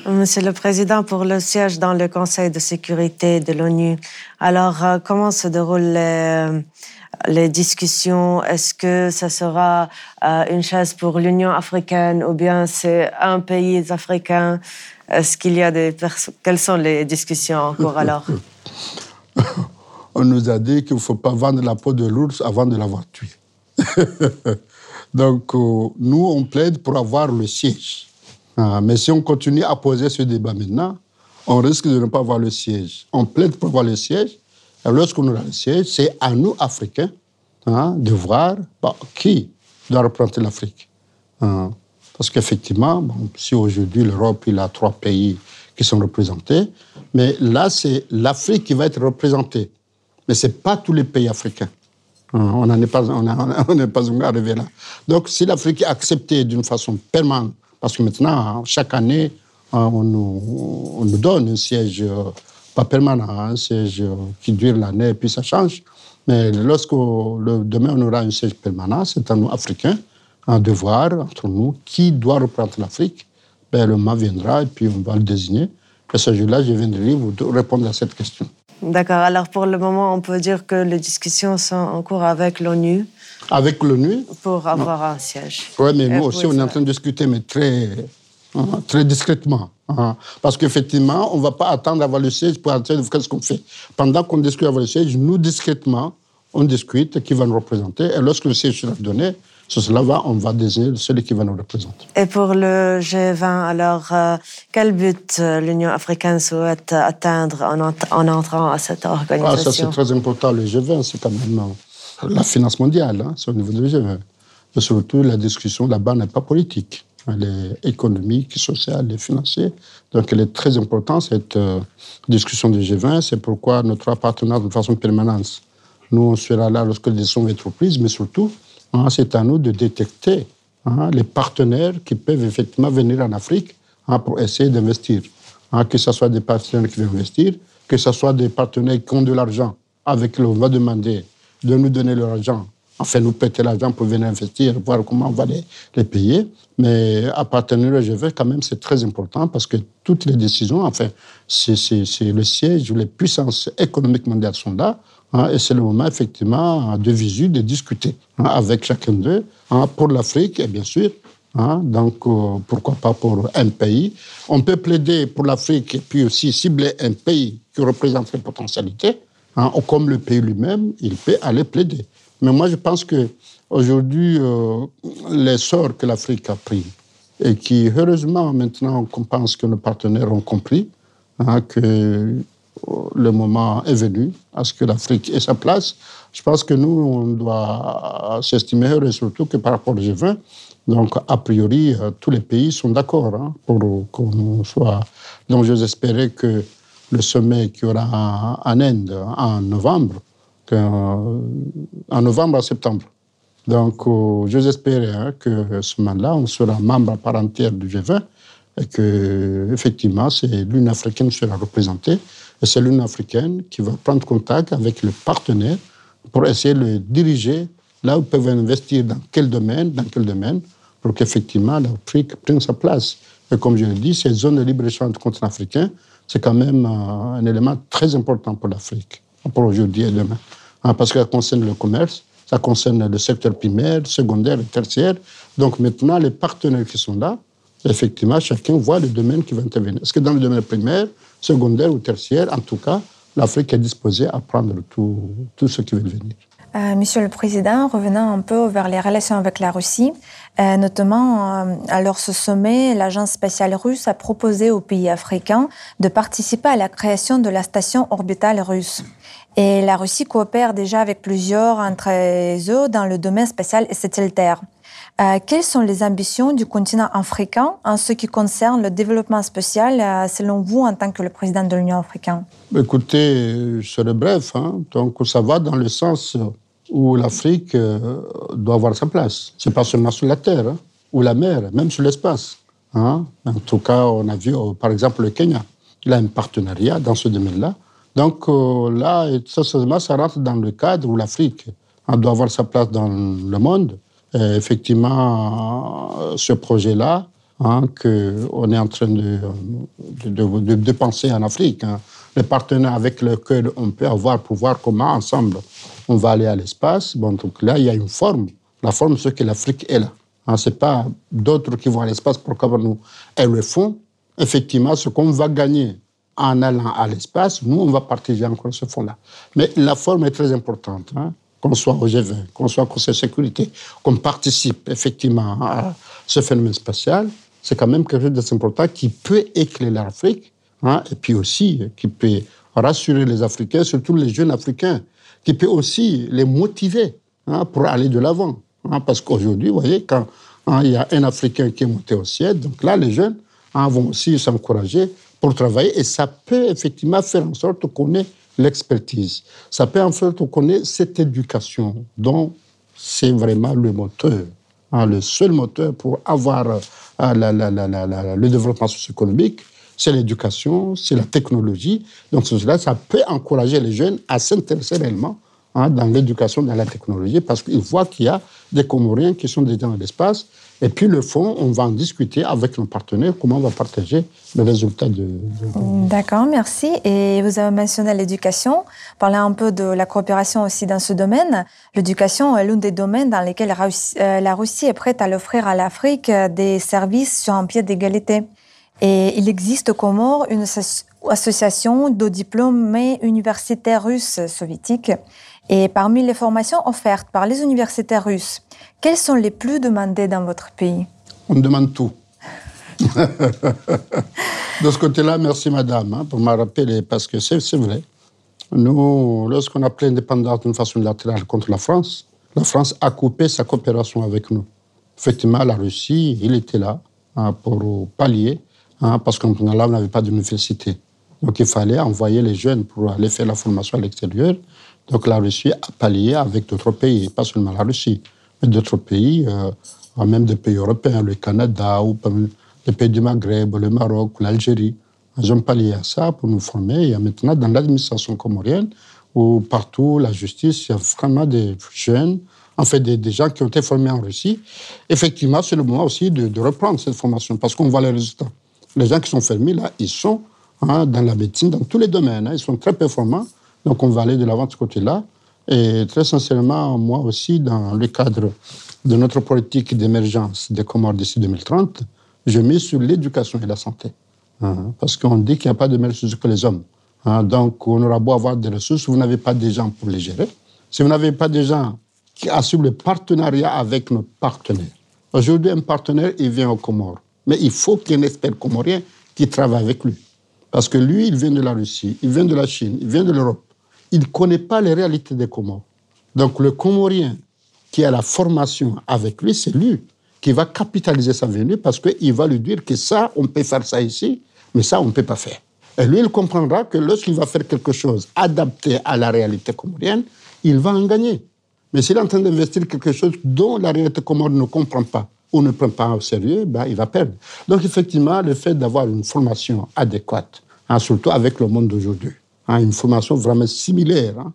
Monsieur le Président, pour le siège dans le Conseil de sécurité de l'ONU, alors euh, comment se déroulent les, discussions Est-ce que ça sera euh, une chaise pour l'Union africaine ou bien c'est un pays africain? Quelles sont les discussions encore alors? [LAUGHS] On nous a dit qu'il ne faut pas vendre la peau de l'ours avant de l'avoir tué. [LAUGHS] Donc, euh, nous, on plaide pour avoir le siège. Ah, mais si on continue à poser ce débat maintenant, on risque de ne pas avoir le siège. On plaide pour avoir le siège. Lorsqu'on le siège, c'est à nous, Africains, hein, de voir qui doit représenter l'Afrique. Hein. parce qu'effectivement, si aujourd'hui l'Europe il a trois pays qui sont représentés, mais là c'est l'Afrique qui va être représentée. Mais ce n'est pas tous les pays africains. Hein. on [LAUGHS] n'est pas, on pas arrivé là. Donc si l'Afrique est acceptée d'une façon permanente parce que maintenant, chaque année, hein, on nous, donne un siège, euh, pas permanent, un siège euh, qui dure l'année, et puis ça change. Mais lorsque demain on aura un siège permanent, c'est un nous Africains un devoir entre nous. Qui doit représenter l'Afrique ben, Le moment viendra et puis on va le désigner. Et ce jour-là, je viendrai vous répondre à cette question. D'accord. Alors pour le moment, on peut dire que les discussions sont en cours avec l'ONU. Avec l'ONU? Pour avoir un siège. Oui, mais nous aussi, on est en train de discuter, mais très, hein, très discrètement. Hein. Parce qu'effectivement, on ne va pas attendre d'avoir le siège pour faire ce qu'on fait. Pendant qu'on discute avoir le siège, nous, discrètement, on discute qui va nous représenter. Et lorsque le siège sera donné, cela va, on va désigner celui qui va nous représenter. Et pour le G20, alors, euh, quel but euh, l'Union africaine souhaite atteindre en, entrant à cette organisation ah, Ça, c'est très important. Le G20, c'est quand même euh, la finance mondiale, hein, c'est au niveau du G20. Et surtout, la discussion là-bas n'est pas politique. Elle est économique, sociale et financière. Donc, elle est très importante, cette discussion du G20. C'est pourquoi nos trois partenaires, de façon permanente, nous, on sera là lorsque les décisions être prises, mais surtout, Hein, c'est à nous de détecter hein, les partenaires qui peuvent effectivement venir en Afrique hein, pour essayer d'investir. que ce soit des partenaires qui veulent investir, que ce soit des partenaires qui ont de l'argent, avec qui on va demander de nous donner leur argent, enfin nous prêter l'argent pour venir investir, voir comment on va les, payer. Mais appartenir au G20, quand même, c'est très important parce que toutes les décisions, enfin, c'est le siège où les puissances économiques mondiales sont là. Hein, et c'est le moment, effectivement, de visu, de discuter hein, avec chacun d'eux hein, pour l'Afrique, bien sûr. donc, euh, pourquoi pas pour un pays On peut plaider pour l'Afrique et puis aussi cibler un pays qui représente les potentialités, comme le pays lui-même, il peut aller plaider. Mais moi, je pense que aujourd'hui, euh, l'essor que l'Afrique a pris, et qui, heureusement, maintenant, on pense que nos partenaires ont compris, que le moment est venu à ce que l'Afrique ait sa place. Je pense que nous, on doit s'estimer heureux, surtout que par rapport au G20, donc a priori, euh, tous les pays sont d'accord hein, pour qu'on soit. Donc espérer que le sommet qui aura en Inde en novembre, en novembre à septembre. Donc euh, j'ose espérer hein, que ce moment-là, on sera membre à part entière du G20 et que effectivement, c'est l'Union africaine sera représentée et c'est l'Union africaine qui va prendre contact avec le partenaire pour essayer de le diriger là où ils peuvent investir, dans quel domaine, dans quel domaine, pour qu'effectivement l'Afrique prenne sa place. Et comme je l'ai dit, ces zones de libre-échange du continent c'est quand même euh, un élément très important pour l'Afrique, pour aujourd'hui et demain. Hein, parce que ça concerne le commerce, ça concerne le secteur primaire, secondaire et tertiaire. Donc maintenant, les partenaires qui sont là, effectivement, chacun voit le domaine qui va intervenir. Est-ce que dans le domaine primaire, secondaire ou tertiaire, en tout cas, l'Afrique est disposée à prendre tout, tout ce qui veut venir. Euh, Monsieur le Président, revenant un peu vers les relations avec la Russie, euh, notamment euh, à ce sommet, l'agence spatiale russe a proposé aux pays africains de participer à la création de la station orbitale russe. Et la Russie coopère déjà avec plusieurs entre eux dans le domaine spatial et satellitaire. Euh, quelles sont les ambitions du continent africain en ce qui concerne le développement spatial, euh, selon vous, en tant que le président de l'Union africaine? Écoutez, je serai bref. Hein. Donc, ça va dans le sens où l'Afrique euh, doit avoir sa place. C'est pas seulement sur la terre hein, ou la mer, même sur l'espace. Hein. En tout cas, on a vu, par exemple, le Kenya. Il a un partenariat dans ce domaine-là. Donc là, ça, rentre dans le cadre où l'Afrique doit avoir sa place dans le monde. Euh, effectivement, euh, ce projet-là, hein, qu'on est en train de, de, penser en Afrique, hein. les partenaires avec lesquels on peut avoir pour voir comment ensemble on va aller à l'espace. Bon, donc là, il y a une forme. La forme, c'est que l'Afrique est là. Hein, ce n'est pas d'autres qui vont à l'espace pour que nous. Elles le font. Effectivement, ce qu'on va gagner en allant à l'espace, nous, on va partager encore ce fonds-là. Mais la forme est très importante. Hein qu'on soit au G20, qu'on soit au Conseil de sécurité, qu'on participe effectivement à ce phénomène spatial, c'est quand même quelque chose d'important qui peut éclairer l'Afrique, hein, et puis aussi qui peut rassurer les Africains, surtout les jeunes Africains, qui peut aussi les motiver hein, pour aller de l'avant. Parce qu'aujourd'hui, vous voyez, quand il y a un Africain qui est monté au ciel, donc là, les jeunes vont aussi s'encourager pour travailler, et ça peut effectivement faire en sorte qu'on ait l'expertise. Ça peut en fait connaître cette éducation dont c'est vraiment le moteur, hein, le seul moteur pour avoir euh, le développement socio-économique, c'est l'éducation, c'est la technologie. Donc cela, ça peut encourager les jeunes à s'intéresser réellement hein, dans l'éducation, dans la technologie, parce qu'ils voient qu'il y a des Comoriens qui sont déjà dans l'espace. Et puis le fond, on va en discuter avec nos partenaires, comment on va partager les résultats de... D'accord, merci. Et vous avez mentionné l'éducation. Parlez un peu de la coopération aussi dans ce domaine. L'éducation est l'un des domaines dans lesquels la Russie euh, est prête à l'offrir à l'Afrique euh, des services sur un pied d'égalité. Et il existe au Comores une association de diplômés universitaires russes soviétiques et parmi les formations offertes par les universités russes, quelles sont les plus demandées dans votre pays? On demande tout. [LAUGHS] de ce côté-là, merci madame hein, pour me rappeler, parce que c'est vrai. Nous, lorsqu'on a pris l'indépendance d'une façon latérale contre la France, la France a coupé sa coopération avec nous. Effectivement, la Russie, il était là hein, pour pallier, hein, parce qu'on n'avait pas d'université. Donc il fallait envoyer les jeunes pour aller faire la formation à l'extérieur. Donc la Russie a pallié avec d'autres pays, pas seulement la Russie, mais d'autres pays, euh, même des pays européens, le Canada, ou les pays du Maghreb, le Maroc, l'Algérie. Ils ont pallié à ça pour nous former. Et maintenant, dans l'administration comorienne, ou partout, la justice, il y a vraiment des jeunes, en fait, des, gens qui ont été formés en Russie. Effectivement, c'est le moment aussi de, reprendre cette formation parce qu'on voit les résultats. Les gens qui sont fermés, là, ils sont hein, dans la médecine, dans tous les domaines. Hein. ils sont très performants. Donc on va aller de l'avant de ce côté-là. Et très sincèrement, moi aussi, dans le cadre de notre politique d'émergence des Comores d'ici 2030, je mets sur l'éducation et la santé. Hein, parce qu'on dit qu'il n'y a pas de meilleures ressources que les hommes. Hein, donc on aura beau avoir des ressources, vous n'avez pas des gens pour les gérer. Si vous n'avez pas des gens qui assurent le partenariat avec nos partenaires. Aujourd'hui, un partenaire, il vient aux Comores. Mais il faut qu'il y ait un expert comorien qui travaille avec lui. Parce que lui, il vient de la Russie, il vient de la Chine, il vient de l'Europe il ne connaît pas les réalités des Comores. Donc le Comorien qui a la formation avec lui, c'est lui qui va capitaliser sa venue parce qu'il va lui dire que ça, on peut faire ça ici, mais ça, on ne peut pas faire. Et lui, il comprendra que lorsqu'il va faire quelque chose adapté à la réalité comorienne, il va en gagner. Mais s'il est en train d'investir quelque chose dont la réalité comorienne ne comprend pas ou ne prend pas au sérieux, ben, il va perdre. Donc effectivement, le fait d'avoir une formation adéquate, hein, surtout avec le monde d'aujourd'hui, une formation vraiment similaire. Hein.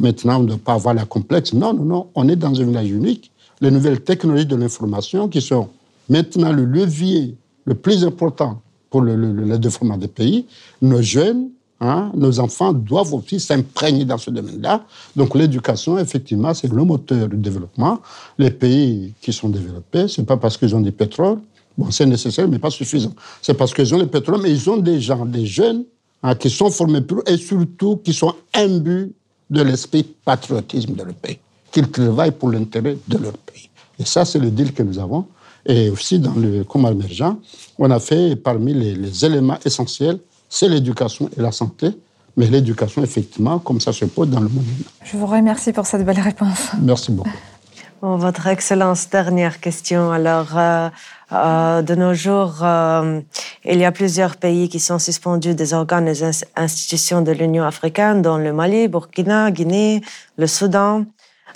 Maintenant, on ne pas avoir la complexe. Non, non, non. On est dans un village unique. Les nouvelles technologies de l'information qui sont maintenant le levier le plus important pour le, développement des pays. Nos jeunes, hein, nos enfants doivent aussi s'imprégner dans ce domaine-là. Donc l'éducation, effectivement, c'est le moteur du développement. Les pays qui sont développés, c'est pas parce qu'ils ont du pétrole. Bon, c'est nécessaire, mais pas suffisant. C'est parce qu'ils ont le pétrole, mais ils ont des gens, des jeunes Hein, qui sont formés pour et surtout qui sont imbus de l'esprit patriotisme de leur pays, qu'ils travaillent pour l'intérêt de leur pays. Et ça, c'est le deal que nous avons. Et aussi, dans le coma émergent, on a fait parmi les, éléments essentiels, c'est l'éducation et la santé. Mais l'éducation, effectivement, comme ça se pose dans le monde. Je vous remercie pour cette belle réponse. Merci beaucoup. Votre Excellence, dernière question. Alors, euh, euh, de nos jours, euh, il y a plusieurs pays qui sont suspendus des organes et institutions de l'Union africaine, dont le Mali, Burkina, Guinée, le Soudan.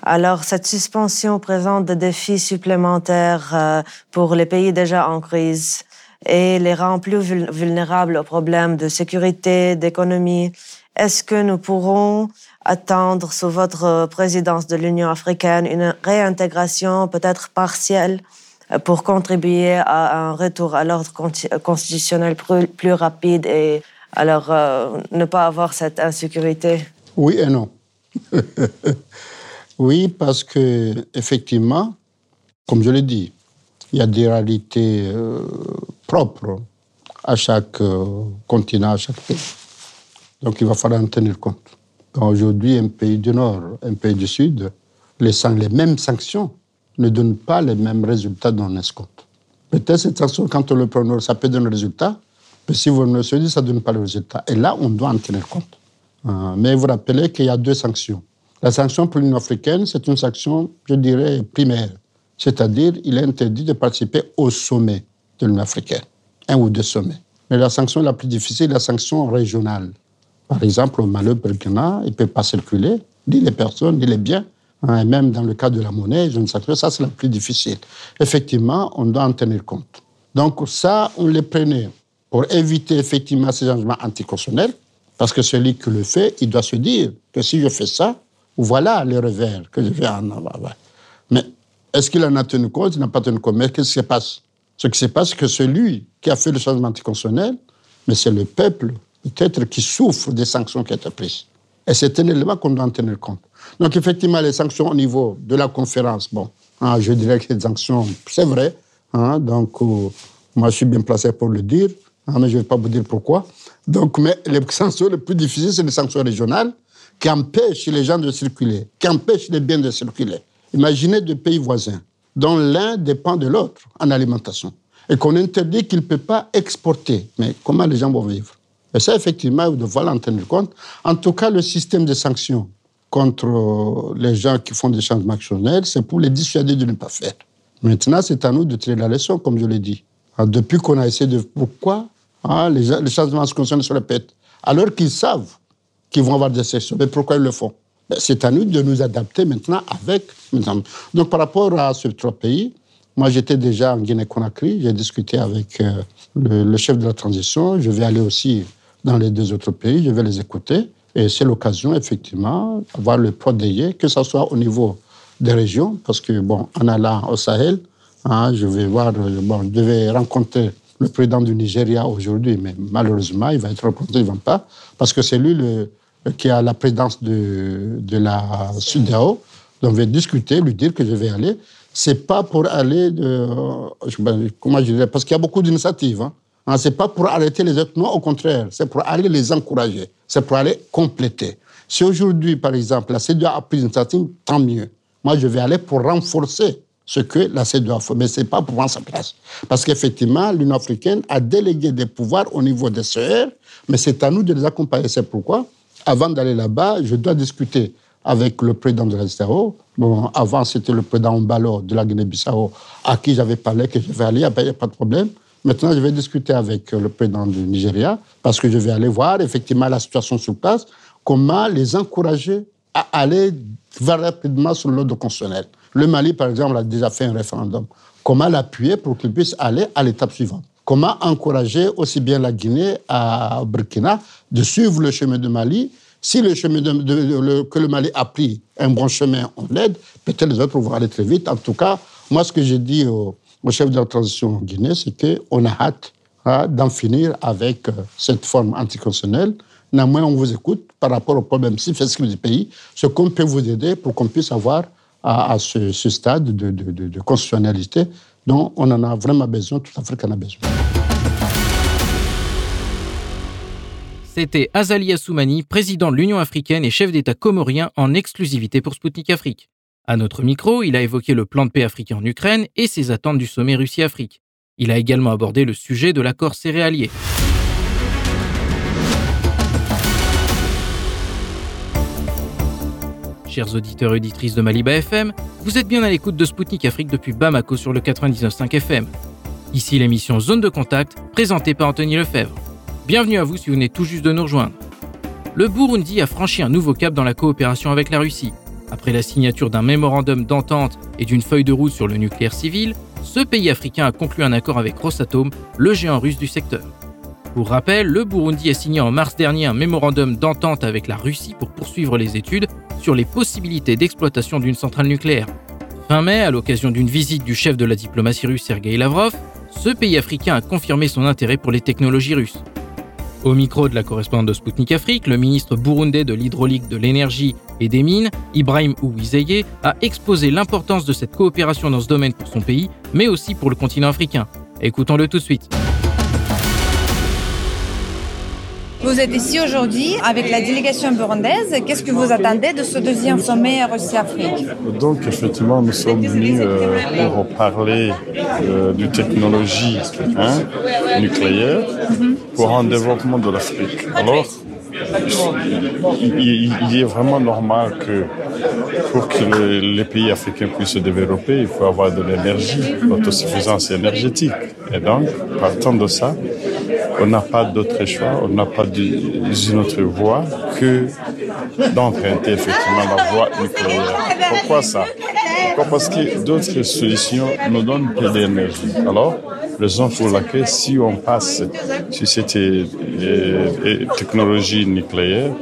Alors, cette suspension présente des défis supplémentaires pour les pays déjà en crise et les rend plus vulnérables aux problèmes de sécurité, d'économie. Est-ce que nous pourrons attendre sous votre présidence de l'Union africaine une réintégration peut-être partielle euh, pour contribuer à un retour à l'ordre constitutionnel plus, rapide et alors euh, ne pas avoir cette insécurité? Oui et non. [LAUGHS] oui, parce que effectivement, comme je l'ai dit, il y a des réalités euh, propres à chaque continent, à chaque pays. Donc il va falloir en tenir compte. Aujourd'hui, un pays du Nord, un pays du Sud, les, les mêmes sanctions ne donnent pas les mêmes résultats dans escompte. Peut-être cette sanction, quand on le prend, ça peut donner un résultat, mais si vous le dites, ça ne donne pas le résultat. Et là, on doit en tenir compte. Euh, mais vous rappelez qu'il y a deux sanctions. La sanction pour l'Union africaine, c'est une sanction, je dirais, primaire. C'est-à-dire, il est interdit de participer au sommet de l'Union africaine, un ou deux sommets. Mais la sanction la plus difficile, la sanction régionale. Par exemple, au Mali, Burkina, il ne peut pas circuler, ni les personnes, ni les biens. Hein, et même dans le cas de la monnaie, je ne sais pas, ça c'est le plus difficile. Effectivement, on doit en tenir compte. Donc ça, on les prenait pour éviter effectivement ces changements anticonstitutionnels, parce que celui qui le fait, il doit se dire que si je fais ça, Voilà les revers que je vais en avoir. Mais est-ce qu'il en a tenu compte? Il n'a pas tenu compte. Mais qu'est-ce qui se passe? Ce qui se passe, c'est que celui qui a fait le changement anticonstitutionnel, mais c'est le peuple, peut-être, qui souffre des sanctions qui ont été prises. Et c'est un élément qu'on doit en tenir compte. Donc, effectivement, les sanctions au niveau de la conférence, bon, hein, je dirais que les sanctions, c'est vrai. Hein, donc, euh, moi, je suis bien placé pour le dire, hein, mais je ne vais pas vous dire pourquoi. Donc, mais les [LAUGHS] sanctions les plus difficiles, c'est les sanctions régionales qui empêchent les gens de circuler, qui empêchent les biens de circuler. Imaginez deux pays voisins dont l'un dépend de l'autre en alimentation et qu'on interdit qu'il ne peut pas exporter. Mais comment les gens vont vivre? Et ça, effectivement, vous devez en tenir compte. En tout cas, le système de sanctions contre euh, les gens qui font des changements actionnels, c'est pour les dissuader de ne pas faire. Maintenant, c'est à nous de tirer la leçon, comme je l'ai dit. Ah, depuis qu'on a essayé de... Pourquoi ah, les, changements constitutionnels se répètent Alors qu'ils savent qu'ils vont avoir des sessions. Mais pourquoi ils le font? Ben, C'est à nous de nous adapter maintenant avec... Donc, par rapport à ces trois pays, moi, j'étais déjà en Guinée-Conakry, j'ai discuté avec euh, le, chef de la transition, je vais aller aussi dans les deux autres pays, je vais les écouter. Et c'est l'occasion, effectivement, d'avoir le prodéier, que ce soit au niveau des régions, parce que, bon, en allant au Sahel, hein, je vais voir, euh, bon, je devais rencontrer le président du Nigeria aujourd'hui, mais malheureusement, il va être rencontré, il ne va pas, parce que c'est lui le, qui a la présidence de, de la SUDAO. Donc, je vais discuter, lui dire que je vais aller c'est pas pour aller de, comment je dirais, parce qu'il y a beaucoup d'initiatives. Hein. Hein c'est pas pour arrêter les autres, non, au contraire, c'est pour aller les encourager, c'est pour aller compléter. Si aujourd'hui, par exemple, la CEDEAO a pris une initiative, tant mieux. Moi, je vais aller pour renforcer ce que la CEDEAO fait, mais c'est pas pour prendre sa place. Parce qu'effectivement, l'Union africaine a délégué des pouvoirs au niveau des CER, mais c'est à nous de les accompagner. C'est pourquoi, avant d'aller là-bas, je dois discuter avec le président de la CEDEAO. Bon, avant, c'était le président Mbalo de la Guinée-Bissau à qui j'avais parlé que je vais aller, il n'y a pas de problème. Maintenant, je vais discuter avec le président du Nigeria parce que je vais aller voir effectivement la situation sur place, comment les encourager à aller rapidement sur l'ordre constitutionnel. Le Mali, par exemple, a déjà fait un référendum. Comment l'appuyer pour qu'il puisse aller à l'étape suivante? Comment encourager aussi bien la Guinée à Burkina de suivre le chemin de Mali? Si le chemin que le Mali a pris un bon chemin, on l'aide. Peut-être les autres vont aller très vite. En tout cas, moi, ce que j'ai dit au, chef de la transition en Guinée, c'est qu'on a hâte hein, d'en finir avec euh, cette forme anticonstitutionnelle. Néanmoins, on vous écoute par rapport au problème si du pays, ce qu'on peut vous aider pour qu'on puisse avoir à, ce, stade de, constitutionnalité dont on en a vraiment besoin, toute l'Afrique en a besoin. C'était Azalia Soumani, président de l'Union africaine et chef d'État comorien en exclusivité pour Sputnik Afrique. À notre micro, il a évoqué le plan de paix africain en Ukraine et ses attentes du sommet Russie-Afrique. Il a également abordé le sujet de l'accord céréalier. Chers auditeurs et auditrices de Maliba FM, vous êtes bien à l'écoute de Spoutnik Afrique depuis Bamako sur le 99.5 FM. Ici l'émission Zone de Contact, présentée par Anthony Lefebvre. Bienvenue à vous si vous venez tout juste de nous rejoindre. Le Burundi a franchi un nouveau cap dans la coopération avec la Russie. Après la signature d'un mémorandum d'entente et d'une feuille de route sur le nucléaire civil, ce pays africain a conclu un accord avec Rosatom, le géant russe du secteur. Pour rappel, le Burundi a signé en mars dernier un mémorandum d'entente avec la Russie pour poursuivre les études sur les possibilités d'exploitation d'une centrale nucléaire. Fin mai, à l'occasion d'une visite du chef de la diplomatie russe Sergei Lavrov, ce pays africain a confirmé son intérêt pour les technologies russes. Au micro de la correspondante de Sputnik Afrique, le ministre burundais de l'hydraulique, de l'énergie et des mines, Ibrahim Ouizeye, a exposé l'importance de cette coopération dans ce domaine pour son pays, mais aussi pour le continent africain. Écoutons-le tout de suite. Vous êtes ici aujourd'hui avec la délégation burundaise. Qu'est-ce que vous attendez de ce deuxième sommet Russie-Afrique Donc, effectivement, nous sommes venus euh, pour parler euh, de technologie hein, nucléaire pour un développement de l'Afrique. Alors, il, est vraiment normal que pour que les pays africains puissent se développer, il faut avoir de l'énergie, l'autosuffisance énergétique. Et donc, partant de ça, on n'a pas d'autre choix, on n'a pas d'une autre voie que d'emprunter effectivement la voie nucléaire. Pourquoi ça? Pourquoi? Parce que d'autres solutions nous donnent plus d'énergie. Alors, raison pour laquelle si on passe sur cette euh, euh, technologie nucléaire,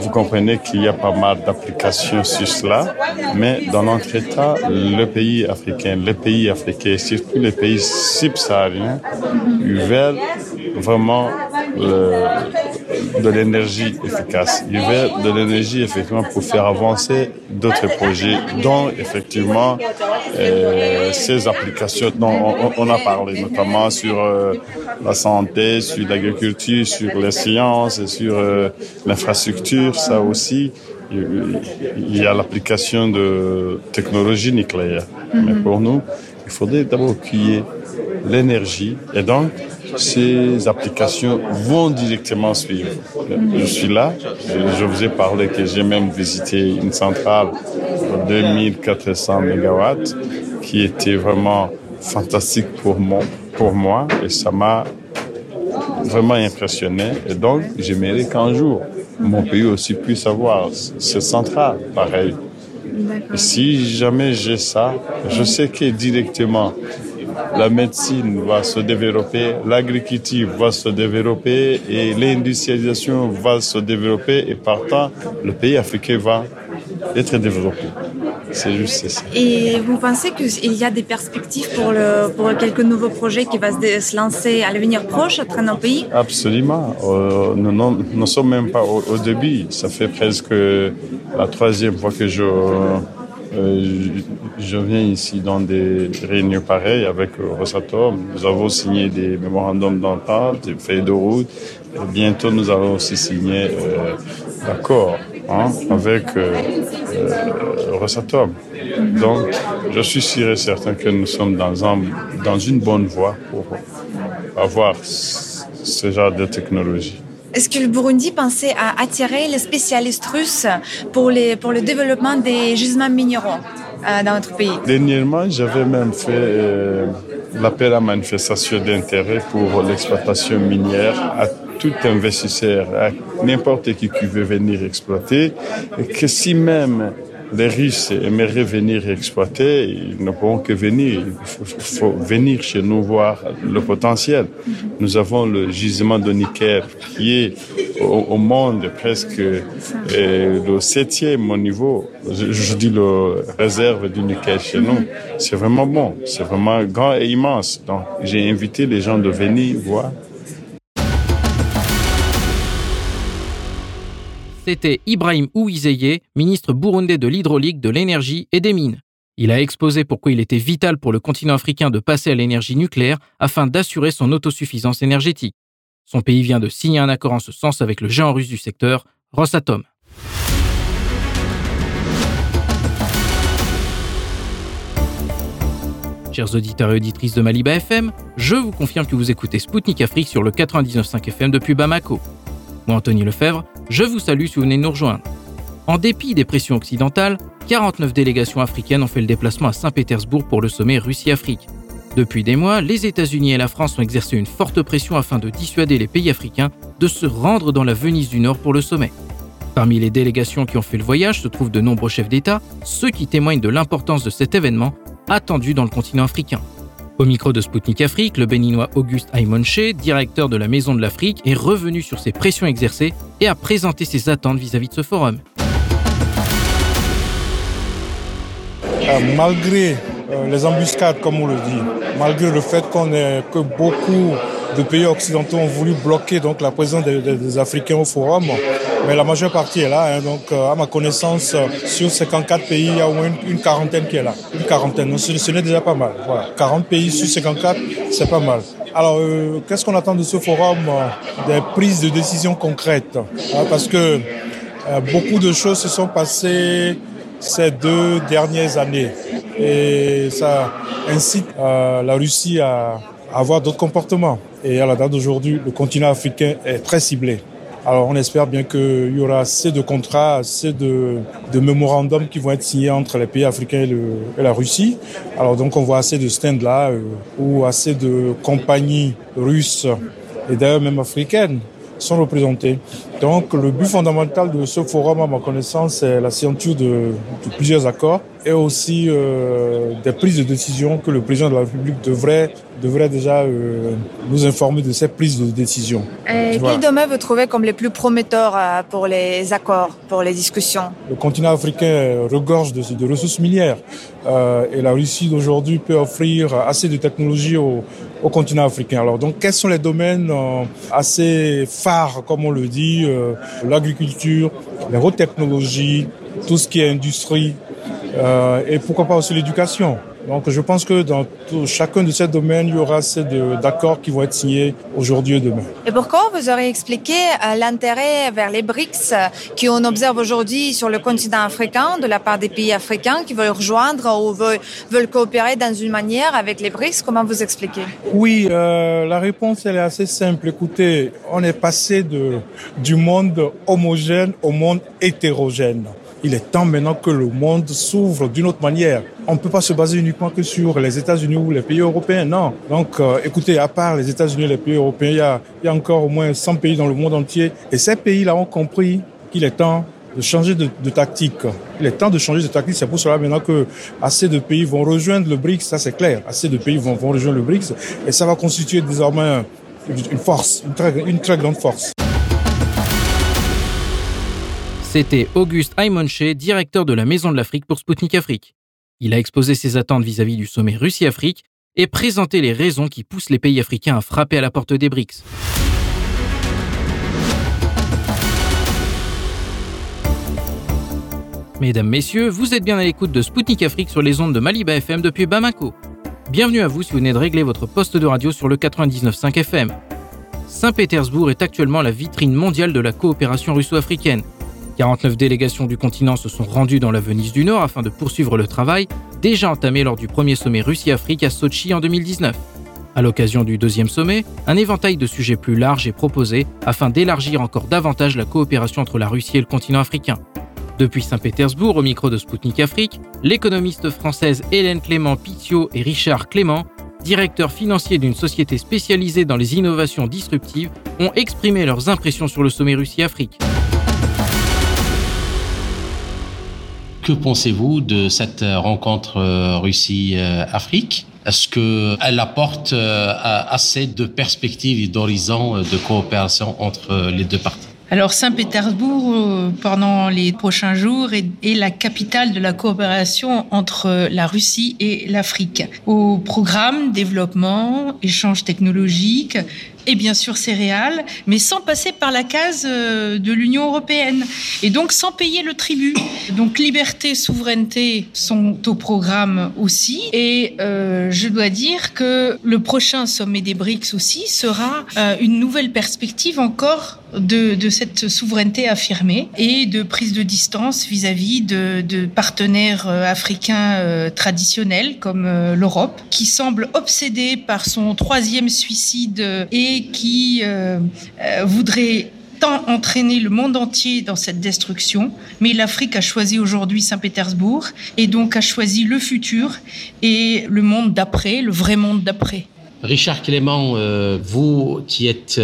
vous comprenez qu'il y a pas mal d'applications sur cela, mais dans notre État, le pays africain, les pays africains, surtout les pays subsahariens, veulent vraiment de l'énergie efficace. Ils veulent de l'énergie effectivement pour faire avancer d'autres projets, dont effectivement euh, ces applications dont on, a parlé, notamment sur euh, la santé, sur l'agriculture, sur les sciences, sur euh, l'infrastructure, ça aussi. Il y a l'application de technologies nucléaires. Mais pour nous, il faudrait d'abord qu'il y ait l'énergie et donc ces applications vont directement suivre. Je suis là, je vous ai parlé que j'ai même visité une centrale de 2400 MW qui était vraiment fantastique pour moi, et ça m'a vraiment impressionné. Et donc, j'aimerais qu'un jour, mon pays aussi puisse avoir cette centrale pareille. Et si jamais j'ai ça, je sais que directement, la médecine va se développer, l'agriculture va se développer et l'industrialisation va se développer et partant, le pays africain va être développé. C'est juste ça. Et vous pensez qu'il y a des perspectives pour, le, pour quelques nouveaux projets qui vont se, lancer à l'avenir proche à nos pays? Absolument. Euh, nous ne sommes même pas au, au, début. Ça fait presque la troisième fois que je euh, je viens ici dans des réunions pareilles avec Rosatom. Nous avons signé des mémorandums d'entente, des feuilles de route. Bientôt, nous allons aussi signer euh, l'accord hein, avec euh, euh, Rosatom. Donc, je suis sûr et certain que nous sommes dans, un, dans une bonne voie pour avoir ce genre de technologie. Est-ce que le Burundi pensait à attirer les spécialistes russes pour, les, pour le développement des gisements minéraux euh, dans notre pays? Dernièrement, j'avais même fait euh, l'appel à manifestation d'intérêt pour l'exploitation minière à tout investisseur, à n'importe qui qui veut venir exploiter, que si même les Russes aimeraient venir exploiter, ils ne pourront que venir. Il faut, venir chez nous voir le potentiel. Nous avons le gisement de nickel qui est au, monde presque euh, le septième au niveau. Je, dis le réserve du nickel chez nous. C'est vraiment bon. C'est vraiment grand et immense. Donc, j'ai invité les gens de venir voir c'était Ibrahim Ouizeye, ministre burundais de l'hydraulique, de l'énergie et des mines. Il a exposé pourquoi il était vital pour le continent africain de passer à l'énergie nucléaire afin d'assurer son autosuffisance énergétique. Son pays vient de signer un accord en ce sens avec le géant russe du secteur, Rosatom. Chers auditeurs et auditrices de Maliba FM, je vous confirme que vous écoutez Spoutnik Afrique sur le 99.5 FM depuis Bamako. Anthony Lefebvre, je vous salue si vous venez nous rejoindre. En dépit des pressions occidentales, 49 délégations africaines ont fait le déplacement à Saint-Pétersbourg pour le sommet Russie-Afrique. Depuis des mois, les États-Unis et la France ont exercé une forte pression afin de dissuader les pays africains de se rendre dans la Venise du Nord pour le sommet. Parmi les délégations qui ont fait le voyage se trouvent de nombreux chefs d'État, ceux qui témoignent de l'importance de cet événement attendu dans le continent africain. Au micro de Spoutnik Afrique, le béninois Auguste Aymonche, directeur de la Maison de l'Afrique, est revenu sur ses pressions exercées et a présenté ses attentes vis-à-vis de ce forum. Euh, malgré euh, les embuscades, comme on le dit, malgré le fait qu'on que beaucoup de pays occidentaux ont voulu bloquer donc la présence des, Africains au forum, mais la majeure partie est là. Hein, donc, euh, à ma connaissance, sur 54 pays, il y a au moins une, quarantaine qui est là. Une quarantaine. ce, ce n'est déjà pas mal. Voilà. 40 pays sur 54, c'est pas mal. Alors, euh, qu'est-ce qu'on attend de ce forum Des prises de décision concrètes? Hein, parce que euh, beaucoup de choses se sont passées ces deux dernières années. Et ça incite la Russie à avoir d'autres comportements. Et à la date d'aujourd'hui, le continent africain est très ciblé. Alors on espère bien qu'il y aura assez de contrats, assez de, de mémorandums qui vont être signés entre les pays africains et, la Russie. Alors donc on voit assez de stands là, euh, ou assez de compagnies russes et d'ailleurs même africaines sont représentés. Donc le but fondamental de ce forum, à ma connaissance, c'est la signature de, plusieurs accords et aussi euh, des prises de décision que le président de la République devrait, devrait déjà euh, nous informer de ces prises de décision. Et quels domaines vous trouvez comme les plus prometteurs euh, pour les accords, pour les discussions? Le continent africain regorge de, de ressources minières euh, et la Russie d'aujourd'hui peut offrir assez de technologies au, au, continent africain. Alors donc quels sont les domaines assez phares, comme on le dit, l'agriculture, les hautes technologies, tout ce qui est industrie, et pourquoi pas aussi l'éducation? Donc je pense que dans tout, chacun de ces domaines, il y aura assez d'accords qui vont être signés aujourd'hui et demain. Et pourquoi vous aurez expliqué euh, l'intérêt vers les BRICS qu'on observe aujourd'hui sur le continent africain de la part des pays africains qui veulent rejoindre ou veulent, veulent coopérer dans une manière avec les BRICS? Comment vous expliquez? Oui, euh, la réponse elle est assez simple. Écoutez, on est passé de, du monde homogène au monde hétérogène. Il est temps maintenant que le monde s'ouvre d'une autre manière. On ne peut pas se baser uniquement que sur les États-Unis ou les pays européens, non. Donc, euh, écoutez, à part les États-Unis et les pays européens, il y, a, il y a encore au moins 100 pays dans le monde entier. Et ces pays-là ont compris qu'il est temps de changer de, tactique. Il est temps de changer de tactique. C'est pour cela maintenant que assez de pays vont rejoindre le BRICS, ça c'est clair. Assez de pays vont, vont rejoindre le BRICS et ça va constituer désormais une force, une très, une très grande force. C'était Auguste Aymonche, directeur de la Maison de l'Afrique pour Sputnik Afrique. Il a exposé ses attentes vis-à-vis du sommet Russie-Afrique et présenté les raisons qui poussent les pays africains à frapper à la porte des BRICS. Mesdames, Messieurs, vous êtes bien à l'écoute de Sputnik Afrique sur les ondes de Maliba FM depuis Bamako. Bienvenue à vous si vous venez de régler votre poste de radio sur le 99.5 FM. Saint-Pétersbourg est actuellement la vitrine mondiale de la coopération russo-africaine 49 délégations du continent se sont rendues dans la Venise du Nord afin de poursuivre le travail déjà entamé lors du premier sommet Russie-Afrique à Sochi en 2019. À l'occasion du deuxième sommet, un éventail de sujets plus large est proposé afin d'élargir encore davantage la coopération entre la Russie et le continent africain. Depuis Saint-Pétersbourg, au micro de Spoutnik Afrique, l'économiste française Hélène Clément Pitiot et Richard Clément, directeurs financiers d'une société spécialisée dans les innovations disruptives, ont exprimé leurs impressions sur le sommet Russie-Afrique. Que pensez-vous de cette rencontre euh, Russie-Afrique? Est-ce qu'elle apporte euh, assez de perspectives et d'horizons euh, de coopération entre les deux parties? Alors Saint-Pétersbourg, pendant les prochains jours, est, la capitale de la coopération entre la Russie et l'Afrique. Au programme développement, échange technologique, et bien sûr céréales, mais sans passer par la case euh, de l'Union européenne et donc sans payer le tribut. Donc liberté, souveraineté sont au programme aussi et euh, je dois dire que le prochain sommet des BRICS aussi sera euh, une nouvelle perspective encore de, de, cette souveraineté affirmée et de prise de distance vis-à-vis de, de, partenaires africains traditionnels comme l'Europe, qui semble obsédée par son troisième suicide et qui euh, euh, voudrait tant entraîner le monde entier dans cette destruction, mais l'Afrique a choisi aujourd'hui Saint-Pétersbourg et donc a choisi le futur et le monde d'après, le vrai monde d'après. Richard Clément, euh, vous qui êtes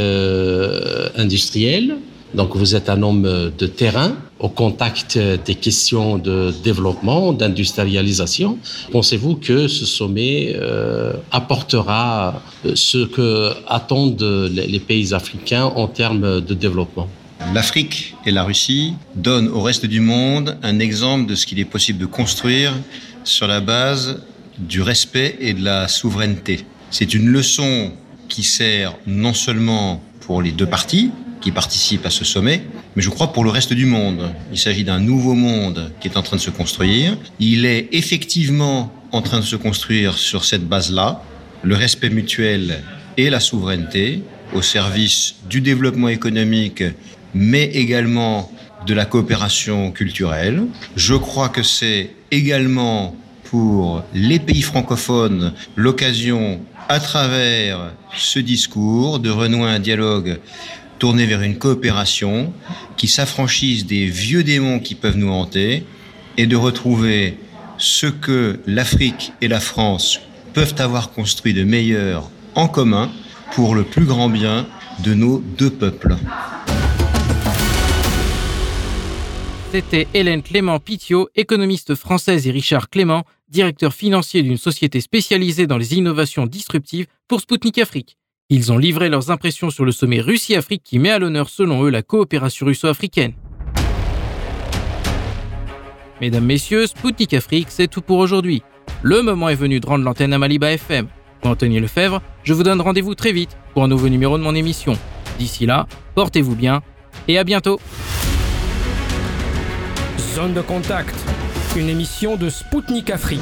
industriel, donc vous êtes un homme de terrain, au contact des questions de développement, d'industrialisation. Pensez-vous que ce sommet euh, apportera euh, ce que attendent les pays africains en termes de développement? L'Afrique et la Russie donnent au reste du monde un exemple de ce qu'il est possible de construire sur la base du respect et de la souveraineté. C'est une leçon qui sert non seulement pour les deux parties, qui participent à ce sommet, mais je crois pour le reste du monde. Il s'agit d'un nouveau monde qui est en train de se construire. Il est effectivement en train de se construire sur cette base-là, le respect mutuel et la souveraineté au service du développement économique, mais également de la coopération culturelle. Je crois que c'est également pour les pays francophones l'occasion, à travers ce discours, de renouer un dialogue tourner vers une coopération qui s'affranchisse des vieux démons qui peuvent nous hanter et de retrouver ce que l'Afrique et la France peuvent avoir construit de meilleur en commun pour le plus grand bien de nos deux peuples. C'était Hélène Clément Pitiot, économiste française, et Richard Clément, directeur financier d'une société spécialisée dans les innovations disruptives pour Sputnik Afrique. Ils ont livré leurs impressions sur le sommet Russie-Afrique qui met à l'honneur selon eux la coopération russo-africaine. Mesdames, Messieurs, Sputnik Afrique, c'est tout pour aujourd'hui. Le moment est venu de rendre l'antenne à Maliba FM. Anthony Lefebvre, je vous donne rendez-vous très vite pour un nouveau numéro de mon émission. D'ici là, portez-vous bien et à bientôt. Zone de contact, une émission de Spoutnik Afrique.